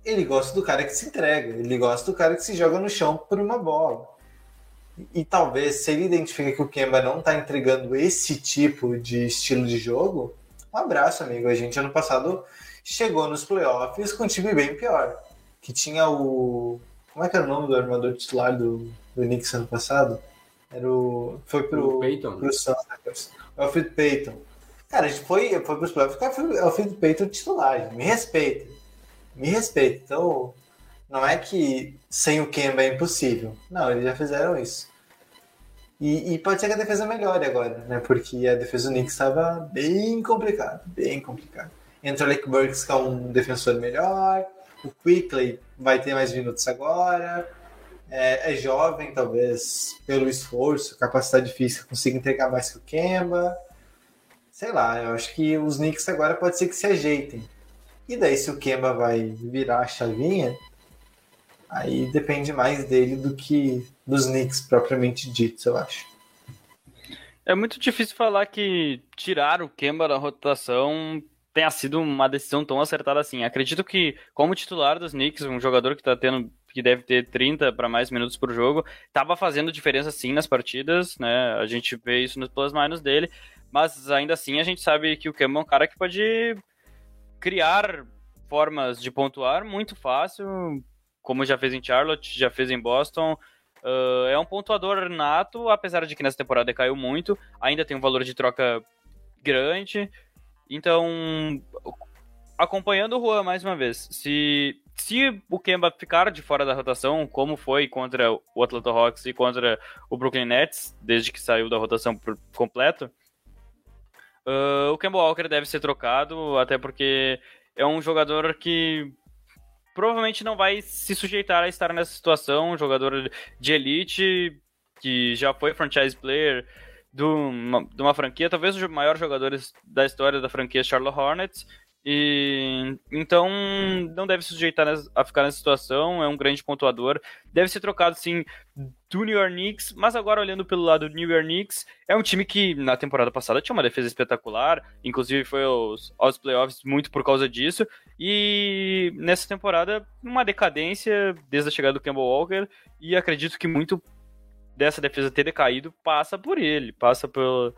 ele gosta do cara que se entrega, ele gosta do cara que se joga no chão por uma bola. E, talvez se ele identifica que o Kemba não está entregando esse tipo de estilo de jogo, um abraço, amigo. A gente ano passado chegou nos playoffs com um time bem pior, que tinha o como é que era o nome do armador titular do, do Knicks ano passado? Era o. Foi pro. O Peyton. Pro Suns. O Alfred Payton. Cara, a gente foi, foi pros playoffs. Foi o Alfred Payton titular. Me respeita. Me respeita. Então, não é que sem o Kemba é impossível. Não, eles já fizeram isso. E, e, pode ser que a defesa melhore agora, né? Porque a defesa do Knicks estava bem complicada, bem complicada. Entra o Alec Burks, que é um defensor melhor. O Quickly vai ter mais minutos agora. É, é, jovem, talvez, pelo esforço, capacidade física, consiga entregar mais que o Kemba. Sei lá, eu acho que os Knicks agora pode ser que se ajeitem. E daí, se o Kemba vai virar a chavinha, aí depende mais dele do que dos Knicks propriamente ditos, eu acho. É muito difícil falar que tirar o Kemba da rotação tenha sido uma decisão tão acertada assim. Acredito que, como titular dos Knicks, um jogador que tá tendo que deve ter 30 para mais minutos por jogo, estava fazendo diferença sim nas partidas, né? A gente vê isso nos plus minus dele, mas ainda assim a gente sabe que o Kemba é um cara que pode criar formas de pontuar muito fácil, como já fez em Charlotte, já fez em Boston. Uh, é um pontuador nato, apesar de que nessa temporada caiu muito, ainda tem um valor de troca grande. Então, acompanhando o Juan mais uma vez, se, se o Kemba ficar de fora da rotação, como foi contra o Atlanta Hawks e contra o Brooklyn Nets, desde que saiu da rotação por completo, uh, o Kemba Walker deve ser trocado, até porque é um jogador que provavelmente não vai se sujeitar a estar nessa situação, um jogador de elite que já foi franchise player de uma, de uma franquia, talvez os maiores jogadores da história da franquia Charlotte Hornets, e então não deve se sujeitar a ficar nessa situação, é um grande pontuador. Deve ser trocado sim do New York Knicks, mas agora olhando pelo lado do New York Knicks, é um time que na temporada passada tinha uma defesa espetacular, inclusive foi aos, aos playoffs muito por causa disso, e nessa temporada uma decadência desde a chegada do Campbell Walker, e acredito que muito dessa defesa ter decaído passa por ele, passa por,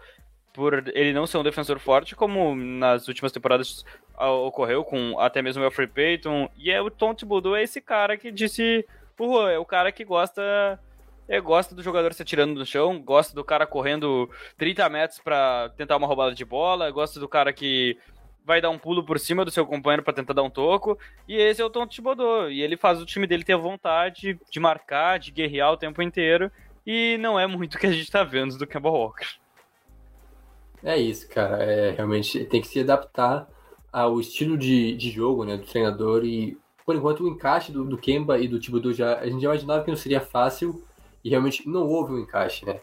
por ele não ser um defensor forte, como nas últimas temporadas ocorreu com até mesmo o Alfred Payton. E é o Tom Thibodeau é esse cara que disse, é o cara que gosta é, gosta do jogador se atirando no chão, gosta do cara correndo 30 metros para tentar uma roubada de bola, gosta do cara que vai dar um pulo por cima do seu companheiro para tentar dar um toco. E esse é o Tom Thibodeau. E ele faz o time dele ter vontade de marcar, de guerrear o tempo inteiro. E não é muito o que a gente tá vendo do Kemba Walker. É isso, cara. É, realmente tem que se adaptar ao estilo de, de jogo né, do treinador e, por enquanto, o encaixe do, do Kemba e do Thibodeau já, a gente já imaginava que não seria fácil e realmente não houve um encaixe, né?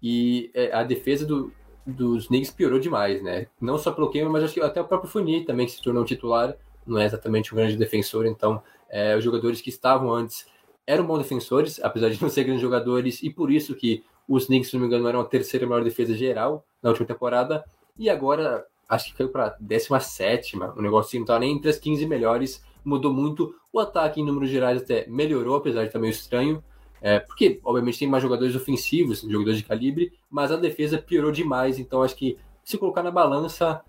E é, a defesa do, dos Knicks piorou demais, né? Não só pelo Kemba, mas acho que até o próprio Fournier também que se tornou titular, não é exatamente um grande defensor, então é, os jogadores que estavam antes eram bons defensores, apesar de não ser grandes jogadores, e por isso que os Knicks, se não me engano, eram a terceira maior defesa geral na última temporada. E agora, acho que caiu para 17. O negócio não tá nem entre as 15 melhores. Mudou muito. O ataque, em números gerais, até melhorou, apesar de estar meio estranho. É, porque, obviamente, tem mais jogadores ofensivos, jogadores de calibre, mas a defesa piorou demais. Então, acho que se colocar na balança,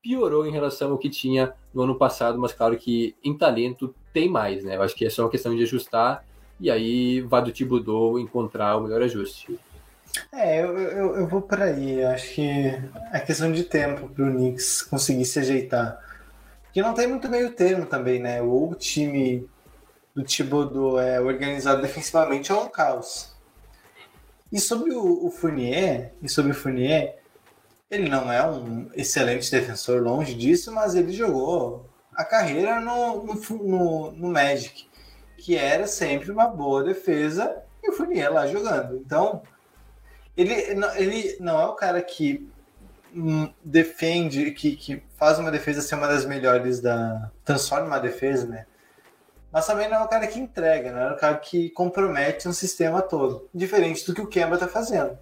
piorou em relação ao que tinha no ano passado. Mas, claro que em talento tem mais, né? Eu acho que é só uma questão de ajustar. E aí vai do Thibodeau encontrar o melhor ajuste. É, eu, eu, eu vou por aí. Eu acho que é questão de tempo para o Knicks conseguir se ajeitar. Porque não tem muito meio termo também, né? Ou o time do Thibodeau é organizado defensivamente ou é um caos. E sobre o, o Fournier, e sobre o Fournier, ele não é um excelente defensor, longe disso, mas ele jogou a carreira no, no, no, Magic, que era sempre uma boa defesa, e o Fournier lá jogando. Então, ele, ele não é o cara que hum, defende, que, que faz uma defesa ser uma das melhores da. transforma uma defesa, né? Mas também não é o cara que entrega, não é o cara que compromete um sistema todo. Diferente do que o Kemba tá fazendo.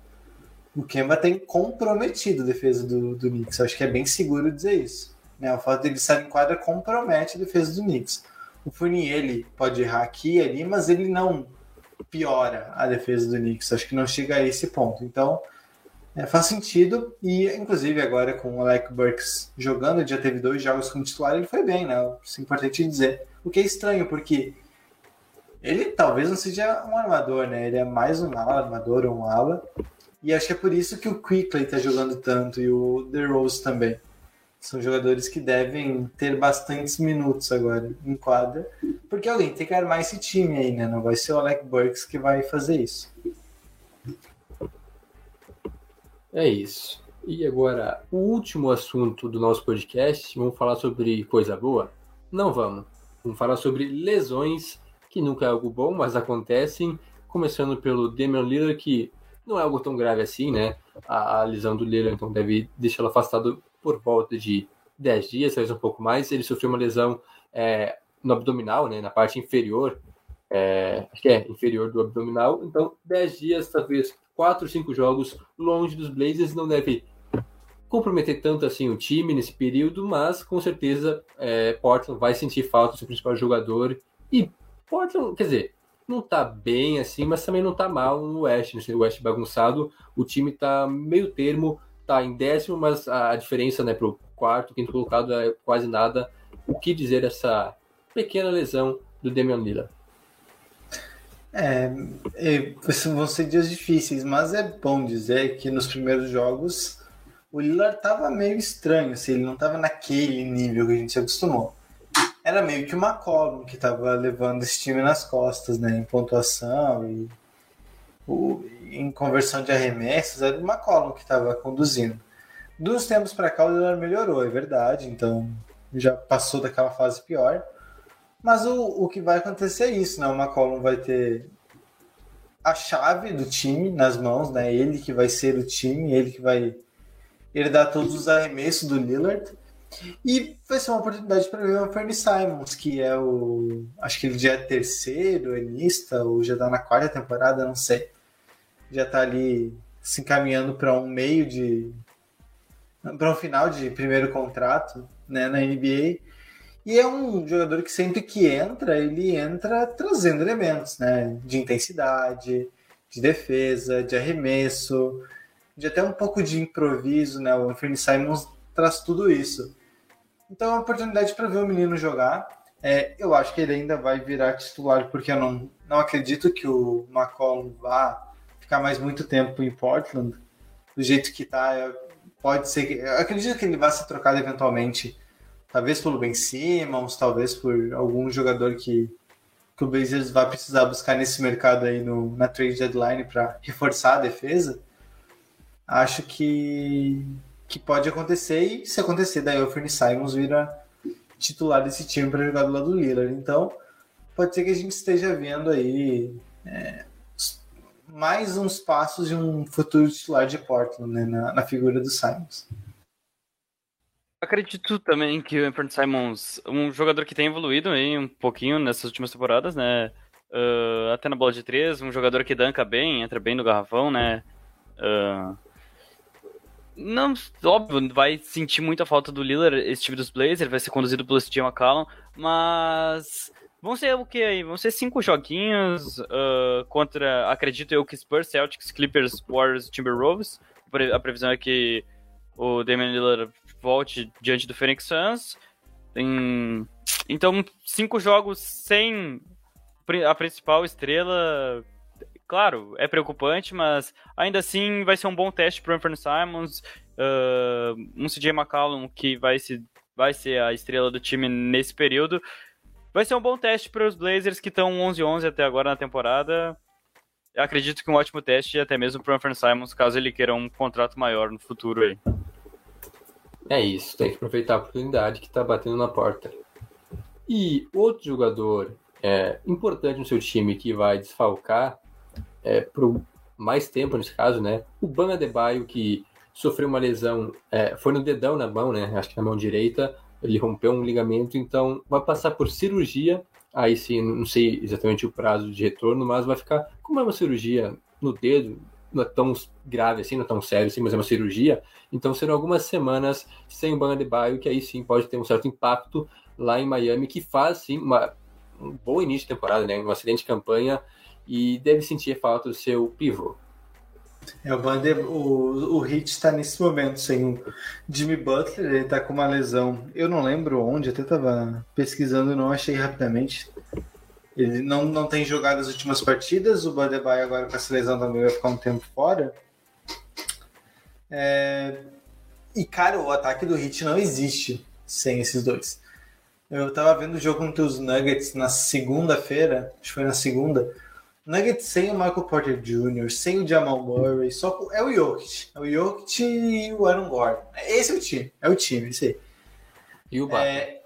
O Kemba tem comprometido a defesa do, do Knicks. Eu acho que é bem seguro dizer isso. Né? O fato dele estar em quadra compromete a defesa do Knicks. O Fournier, ele pode errar aqui e ali, mas ele não piora a defesa do Knicks. Acho que não chega a esse ponto. Então, é, faz sentido. E, inclusive, agora com o Alec Burks jogando, já teve dois jogos como titular, ele foi bem, né? Isso é importante dizer. O que é estranho, porque ele talvez não seja um armador, né? Ele é mais um ala, armador ou um ala. E acho que é por isso que o Quickley tá jogando tanto e o The Rose também. São jogadores que devem ter bastantes minutos agora em quadra, porque alguém tem que armar esse time aí, né? Não vai ser o Alec Burks que vai fazer isso. É isso. E agora, o último assunto do nosso podcast, vamos falar sobre coisa boa? Não vamos. Vamos falar sobre lesões, que nunca é algo bom, mas acontecem. Começando pelo Damian Lillard, que não é algo tão grave assim, né? A, a lesão do Lillard então deve deixá-lo afastado por volta de 10 dias, talvez um pouco mais. Ele sofreu uma lesão é, no abdominal, né, na parte inferior, é, acho que é inferior do abdominal. Então, 10 dias, talvez quatro, cinco jogos longe dos Blazers, não deve comprometer tanto assim o time nesse período, mas com certeza é, Portland vai sentir falta do seu principal jogador e Portland, quer dizer, não tá bem assim, mas também não tá mal no West, no né? West bagunçado, o time tá meio termo, tá em décimo, mas a diferença, né, pro quarto, quinto colocado é quase nada. O que dizer dessa pequena lesão do Damian Lillard? É, vão ser dias difíceis, mas é bom dizer que nos primeiros jogos o Lillard tava meio estranho, assim, ele não tava naquele nível que a gente se acostumou. Era meio que uma McCollum que tava levando esse time nas costas, né, em pontuação e o, em conversão de arremessos, era o McCollum que tava conduzindo. Dos tempos para cá o Lillard melhorou, é verdade, então já passou daquela fase pior. Mas o, o que vai acontecer é isso, né? O McCollum vai ter a chave do time nas mãos, né? Ele que vai ser o time, ele que vai dá todos os arremessos do Lillard. E vai ser uma oportunidade para ver o Fernie Simons, que é o. Acho que ele já é terceiro enista, ou já está na quarta temporada, não sei. Já está ali se encaminhando para um meio de. para um final de primeiro contrato né, na NBA. E é um jogador que sempre que entra, ele entra trazendo elementos né, de intensidade, de defesa, de arremesso de até um pouco de improviso, né? O Anthony Simons traz tudo isso. Então é uma oportunidade para ver o menino jogar. É, eu acho que ele ainda vai virar titular, porque eu não, não acredito que o McCollum vá ficar mais muito tempo em Portland. Do jeito que está, pode ser que. Acredito que ele vá ser trocado eventualmente. Talvez pelo Ben Simmons, talvez por algum jogador que, que o Blazers vai precisar buscar nesse mercado aí no, na trade deadline para reforçar a defesa acho que, que pode acontecer e se acontecer, daí o Fernie Simons vira titular desse time para jogar do lado do Lillard. Então, pode ser que a gente esteja vendo aí é, mais uns passos de um futuro titular de Portland né, na, na figura do Simons. Acredito também que o Anthony Simons, um jogador que tem evoluído aí um pouquinho nessas últimas temporadas, né? Uh, até na bola de três, um jogador que danca bem, entra bem no garrafão, né? Uh, não, óbvio, vai sentir muita falta do Lillard, esse time dos Blazers, vai ser conduzido pelo Steve McCallum, mas vão ser o que aí? Vão ser cinco joguinhos uh, contra, acredito eu, que Spurs, Celtics, Clippers, Warriors, Timberwolves. A previsão é que o Damian Lillard volte diante do Phoenix Suns. Então, cinco jogos sem a principal estrela claro, é preocupante, mas ainda assim vai ser um bom teste para o Anthony Simons, uh, um CJ McCollum que vai, se, vai ser a estrela do time nesse período. Vai ser um bom teste para os Blazers que estão 11-11 até agora na temporada. Eu acredito que um ótimo teste até mesmo para o Anthony Simons, caso ele queira um contrato maior no futuro aí. É isso, tem que aproveitar a oportunidade que está batendo na porta. E outro jogador é, importante no seu time que vai desfalcar é, por mais tempo nesse caso, né? O Ban Adebayo, que sofreu uma lesão, é, foi no dedão na mão, né? Acho que na mão direita, ele rompeu um ligamento, então vai passar por cirurgia. Aí sim, não sei exatamente o prazo de retorno, mas vai ficar, como é uma cirurgia no dedo, não é tão grave assim, não é tão sério assim, mas é uma cirurgia, então serão algumas semanas sem o Ban Adebayo, que aí sim pode ter um certo impacto lá em Miami, que faz sim uma, um bom início de temporada, né? Uma excelente campanha, e deve sentir falta do seu pivô. É, o, Vander, o, o Hit está nesse momento sem o Jimmy Butler, ele está com uma lesão. Eu não lembro onde, até estava pesquisando, não achei rapidamente. Ele não, não tem jogado as últimas partidas, o Bandebaio agora com essa lesão também vai ficar um tempo fora. É... E, cara, o ataque do Hit não existe sem esses dois. Eu estava vendo o jogo contra os Nuggets na segunda-feira, acho que foi na segunda. Nuggets sem o Michael Porter Jr., sem o Jamal Murray, só é o Jokic. É o Jokic e o Aaron Gordon. Esse é o time. É o time, esse aí. E o Barton. É,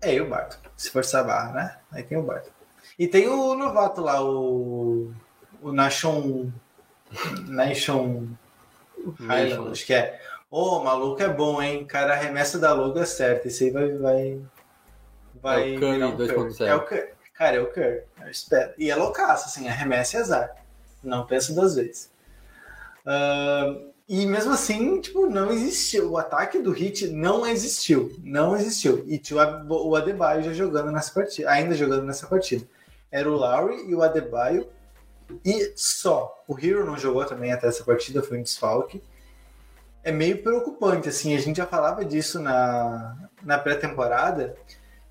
é, e o Barton. Se forçar a barra, né? Aí tem o Barton. E tem o novato lá, o. O Nation. Nation. Highland, acho que é. Ô, oh, maluco é bom, hein? Cara, arremessa da logo certo. Esse aí vai. Vai. vai é o Curry um 2.0. É o Curry. Cara, é o Curry. Eu espero. E é loucaço, assim, arremessa e azar. Não pensa duas vezes. Uh, e mesmo assim, tipo, não existiu. O ataque do Hit não existiu. Não existiu. E tinha o Adebayo já jogando nessa partida, ainda jogando nessa partida. Era o Lowry e o Adebayo. E só. O Hero não jogou também até essa partida, foi um desfalque. É meio preocupante, assim. A gente já falava disso na, na pré-temporada.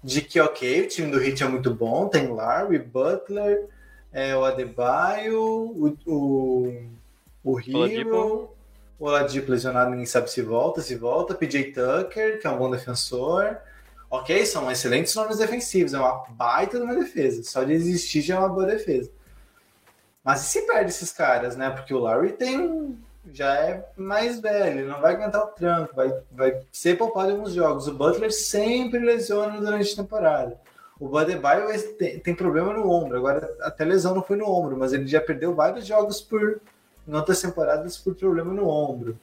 De que, ok, o time do Hit é muito bom. Tem Lowry, Butler, é, o Adebayo, o, o, o Hero o Oladipo lesionado, ninguém sabe se volta, se volta. PJ Tucker, que é um bom defensor. Ok, são excelentes nomes defensivos, é uma baita de uma defesa. Só de existir já é uma boa defesa. Mas e se perde esses caras, né? Porque o Larry tem. Já é mais velho, não vai aguentar o tranco, vai, vai ser poupado em alguns jogos. O Butler sempre lesiona durante a temporada. O Badebaio tem, tem problema no ombro, agora até lesão não foi no ombro, mas ele já perdeu vários jogos por em outras temporadas por problema no ombro.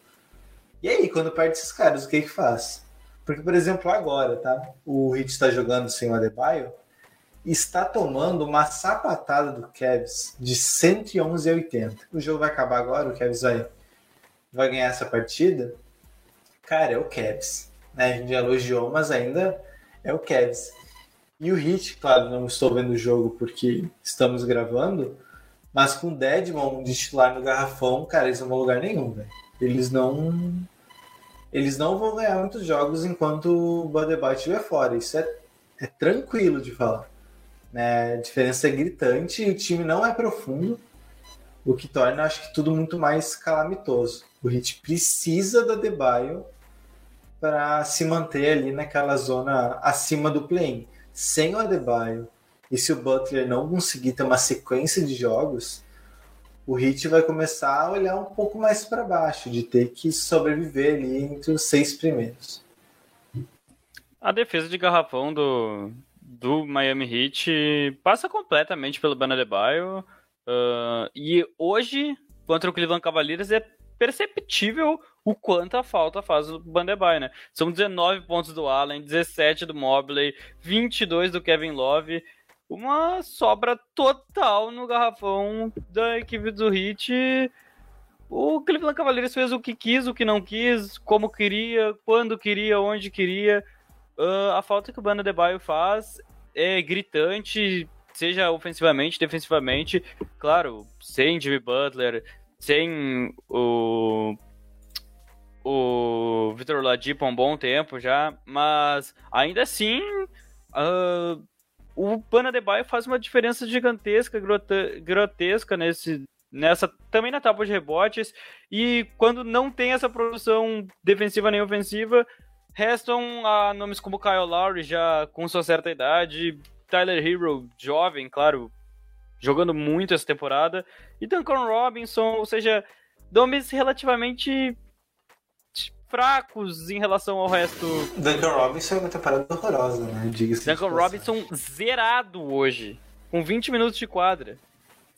E aí, quando perde esses caras, o que que faz? Porque, por exemplo, agora, tá? O Hit está jogando sem o Adebayo está tomando uma sapatada do Cavs de 111 a 80. O jogo vai acabar agora, o Cavs vai, vai ganhar essa partida. Cara, é o Cavs. Né? A gente elogiou, mas ainda é o Cavs. E o Hit, claro, não estou vendo o jogo porque estamos gravando, mas com o Deadmon de titular no garrafão, cara, eles não vão lugar nenhum, velho. Eles não. Eles não vão ganhar muitos jogos enquanto o Badebai estiver fora. Isso é, é tranquilo de falar. Né? A diferença é gritante e o time não é profundo, o que torna, acho que, tudo muito mais calamitoso. O Hit precisa da Debaio para se manter ali naquela zona acima do play-in. Sem o Adebayo, e se o Butler não conseguir ter uma sequência de jogos, o Heat vai começar a olhar um pouco mais para baixo, de ter que sobreviver ali entre os seis primeiros. A defesa de garrafão do, do Miami Heat passa completamente pelo Banadebaio. Uh, e hoje, contra o Cleveland Cavaliers, é perceptível o quanto a falta faz o Bandebaio, né? São 19 pontos do Allen, 17 do Mobley, 22 do Kevin Love uma sobra total no garrafão da equipe do Heat. O Cleveland Cavaliers fez o que quis, o que não quis, como queria, quando queria, onde queria. Uh, a falta que o Bana Debaio faz é gritante, seja ofensivamente, defensivamente. Claro, sem Jimmy Butler, sem o o Victor Ladipo há um bom tempo já, mas ainda assim uh, o Bana Debaio faz uma diferença gigantesca, grotesca nesse, nessa também na tábua de rebotes e quando não tem essa produção defensiva nem ofensiva restam a nomes como Kyle Lowry já com sua certa idade Tyler Hero jovem claro jogando muito essa temporada e Duncan Robinson ou seja nomes relativamente fracos em relação ao resto. Duncan Robinson é uma temporada horrorosa, né? Diga-se Duncan Robinson zerado hoje, com 20 minutos de quadra.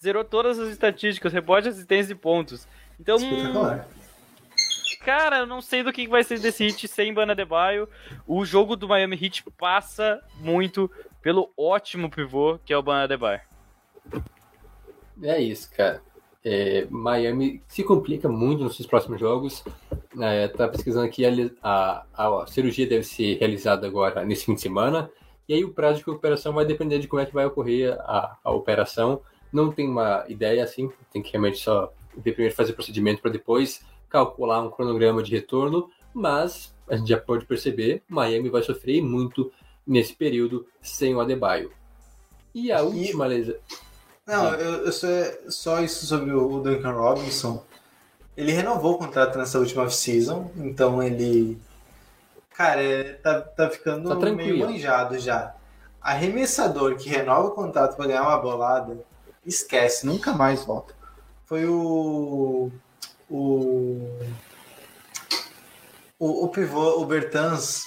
Zerou todas as estatísticas, rebote, assistência e pontos. Então. Cara, eu não sei do que vai ser desse hit sem Bana Debaio. O jogo do Miami Heat passa muito pelo ótimo pivô que é o Bana Debaio. É isso, cara. É, Miami se complica muito nos seus próximos jogos. É, tá pesquisando aqui, a, a, a, cirurgia deve ser realizada agora nesse fim de semana. E aí o prazo de recuperação vai depender de como é que vai ocorrer a, a operação. Não tem uma ideia assim, tem que realmente só primeiro fazer o procedimento para depois calcular um cronograma de retorno. Mas a gente já pode perceber, Miami vai sofrer muito nesse período sem o Adebayo. E a última lesão. Não, eu, eu só, só isso sobre o Duncan Robinson. Ele renovou o contrato nessa última off-season, então ele. Cara, é, tá, tá ficando tá meio manjado já. Arremessador que renova o contrato para ganhar uma bolada, esquece, nunca mais volta. Foi o. O. O, o pivô, o Bertans,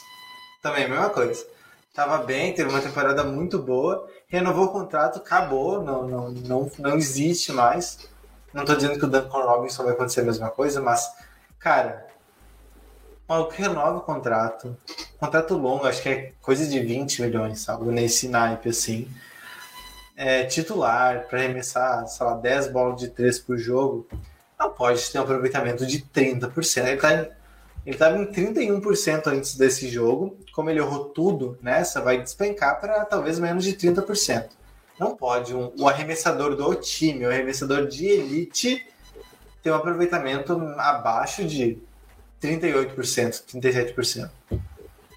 também, mesma coisa. Tava bem, teve uma temporada muito boa renovou o contrato, acabou, não, não, não, não existe mais. Não estou dizendo que o Duncan Robinson vai acontecer a mesma coisa, mas, cara, o que renova o contrato, contrato longo, acho que é coisa de 20 milhões, algo nesse naipe assim. É, titular, para arremessar, sei lá, 10 bolas de 3 por jogo. não pode ter um aproveitamento de 30%. Ele tá ele estava em 31% antes desse jogo. Como ele errou tudo nessa, vai despencar para talvez menos de 30%. Não pode um, o arremessador do time, o arremessador de elite, ter um aproveitamento abaixo de 38%, 37%.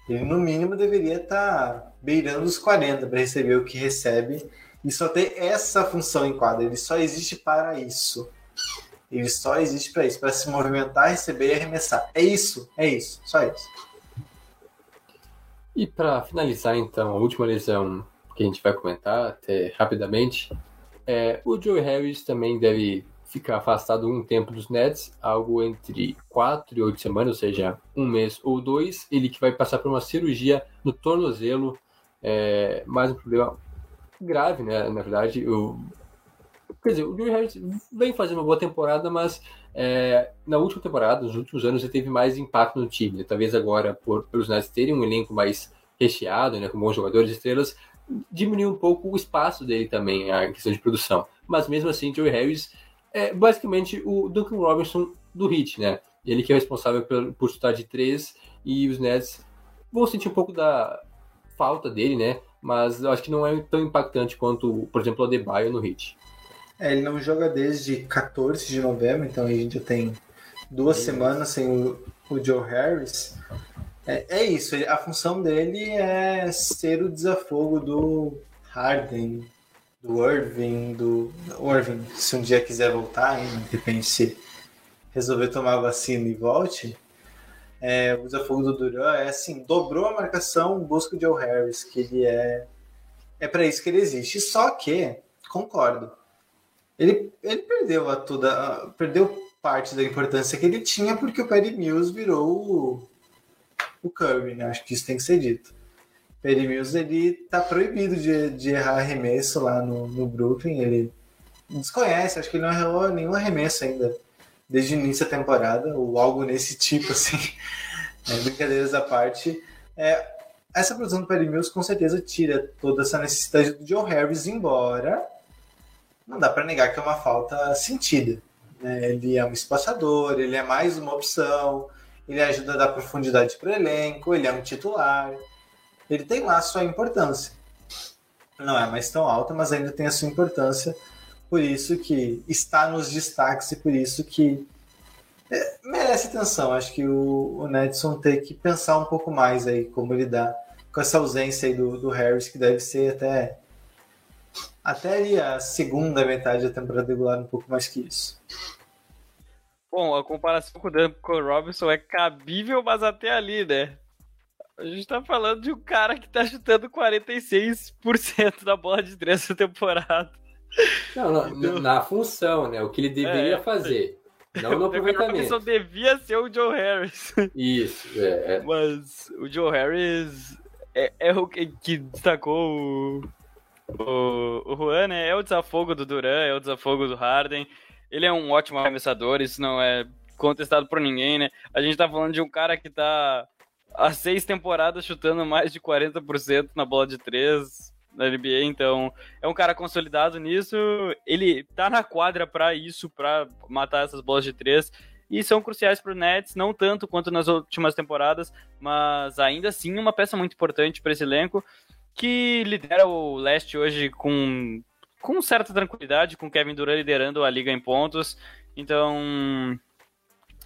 Ele, no mínimo, deveria estar tá beirando os 40% para receber o que recebe e só ter essa função em quadra. Ele só existe para isso. Ele só existe para isso, para se movimentar, receber e arremessar. É isso, é isso, só isso. E para finalizar, então, a última lesão que a gente vai comentar até rapidamente, é, o Joe Harris também deve ficar afastado um tempo dos Nets, algo entre 4 e 8 semanas, ou seja, um mês ou dois. Ele que vai passar por uma cirurgia no tornozelo, é, mais um problema grave, né? Na verdade, o, Quer dizer, o Joe Harris vem fazendo uma boa temporada, mas é, na última temporada, nos últimos anos, ele teve mais impacto no time. Talvez agora, por, pelos Nets terem um elenco mais recheado, né, com bons jogadores, estrelas, diminuiu um pouco o espaço dele também, a questão de produção. Mas mesmo assim, Joe Harris é basicamente o Duncan Robinson do Heat, né? Ele que é responsável por, por chutar de três e os Nets vão sentir um pouco da falta dele, né? Mas eu acho que não é tão impactante quanto, por exemplo, o Adebayo no Heat. É, ele não joga desde 14 de novembro, então a gente já tem duas semanas sem o, o Joe Harris. É, é isso, a função dele é ser o desafogo do Harden, do Irving, do Irving, se um dia quiser voltar, hein, de repente se resolver tomar vacina e volte. É, o desafogo do Duran é assim, dobrou a marcação, busca o Joe Harris, que ele é é para isso que ele existe. Só que, concordo, ele, ele perdeu a toda. A, perdeu parte da importância que ele tinha porque o Perry Mills virou o, o Curry, né? Acho que isso tem que ser dito. Perry Mills ele tá proibido de, de errar arremesso lá no, no Brooklyn. Ele desconhece, acho que ele não errou nenhum arremesso ainda desde o início da temporada, ou algo nesse tipo, *laughs* assim. É, brincadeiras à parte. É, essa produção do Perry Mills com certeza tira toda essa necessidade do Joe Harris embora não dá para negar que é uma falta sentida. Né? Ele é um espaçador, ele é mais uma opção, ele ajuda a dar profundidade para o elenco, ele é um titular. Ele tem lá a sua importância. Não é mais tão alta, mas ainda tem a sua importância. Por isso que está nos destaques e por isso que é, merece atenção. Acho que o, o Nedson tem que pensar um pouco mais aí como lidar com essa ausência aí do, do Harris, que deve ser até até ali a segunda metade da temporada regular, um pouco mais que isso. Bom, a comparação com o Duncan Robinson é cabível, mas até ali, né? A gente tá falando de um cara que tá chutando 46% da bola de três na temporada. Não, não então... na função, né? O que ele deveria é, fazer. Não no *laughs* aproveitamento. O Robinson devia ser o Joe Harris. Isso, é. é. Mas o Joe Harris é, é o que, que destacou o, o Juan né, é o desafogo do Duran, é o desafogo do Harden. Ele é um ótimo arremessador, isso não é contestado por ninguém, né? A gente tá falando de um cara que tá há seis temporadas chutando mais de 40% na bola de três na NBA, então é um cara consolidado nisso. Ele tá na quadra para isso, para matar essas bolas de três. E são cruciais para o Nets, não tanto quanto nas últimas temporadas, mas ainda assim uma peça muito importante para esse elenco que lidera o leste hoje com, com certa tranquilidade, com Kevin Durant liderando a liga em pontos. Então,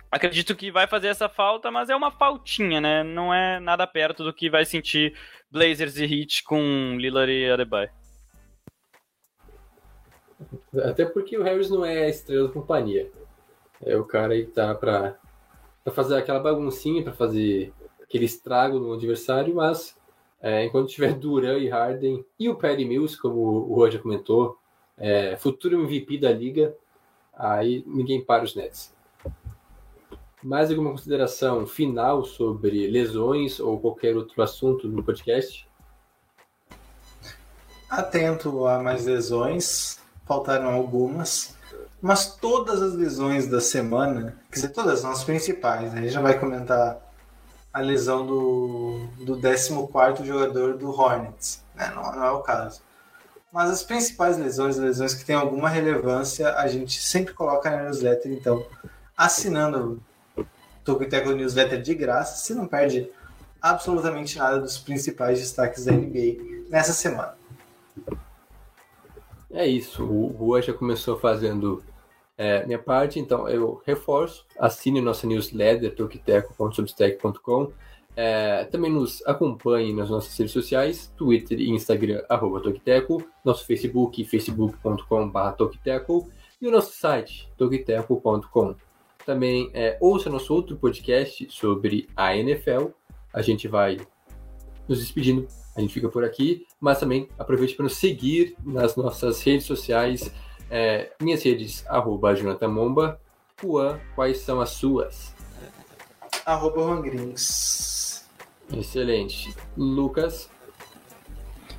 acredito que vai fazer essa falta, mas é uma faltinha, né? Não é nada perto do que vai sentir Blazers e Heat com Lillard e Adebayo. Até porque o Harris não é a estrela da companhia. É o cara que tá pra, pra fazer aquela baguncinha, pra fazer aquele estrago no adversário, mas é, enquanto tiver *laughs* Duran e Harden e o Perry Mills, como o Roger comentou, é, futuro MVP da liga, aí ninguém para os Nets. Mais alguma consideração final sobre lesões ou qualquer outro assunto no podcast? Atento a mais lesões, faltaram algumas, mas todas as lesões da semana, quer dizer, todas as principais, né? a gente já vai comentar a lesão do, do 14 jogador do Hornets. Né? Não, não, é o caso. Mas as principais lesões, lesões que têm alguma relevância, a gente sempre coloca na newsletter. Então, assinando o Tocoteco Newsletter de graça, você não perde absolutamente nada dos principais destaques da NBA nessa semana. É isso. O Rua já começou fazendo é, minha parte, então eu reforço. Assine nossa newsletter, tokiteco.substack.com. É, também nos acompanhe nas nossas redes sociais, Twitter e Instagram, arroba Tokiteco, nosso Facebook, facebook.com.br Tokiteco e o nosso site, tokiteco.com. Também é, ouça nosso outro podcast sobre a NFL. A gente vai nos despedindo, a gente fica por aqui, mas também aproveite para nos seguir nas nossas redes sociais, é, minhas redes, arroba Jonathan Momba. Juan, quais são as suas? Arroba Juangrins. Excelente. Lucas,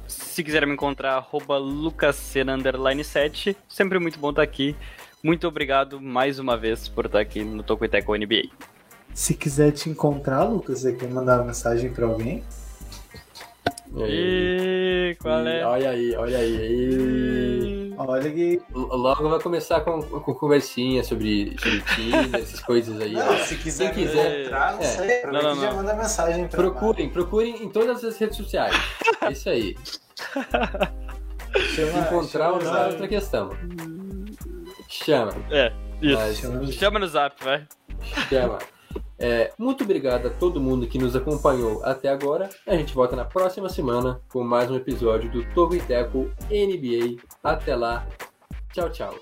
Se quiser me encontrar, arroba lucascena, underline 7. Sempre muito bom estar aqui. Muito obrigado mais uma vez por estar aqui no Tocoiteco NBA. Se quiser te encontrar, Lucas, você quer mandar uma mensagem para alguém? e aí? E qual E é? Olha aí, olha aí. E... Olha que. Logo vai começar com, com conversinha sobre, sobre Tinder, essas coisas aí. Não, se quiser Quem quiser, encontrar, não é. sei. Aproveita Não, não, e já manda mensagem pra Procurem, procurem em todas as redes sociais. É isso aí. Chama, Encontrar chama ou não é outra questão. Chama, É, isso. Mas- Chama Chama no zap, vai. chama. É, muito obrigado a todo mundo que nos acompanhou até agora. A gente volta na próxima semana com mais um episódio do Togo e Teco NBA. Até lá. Tchau, tchau.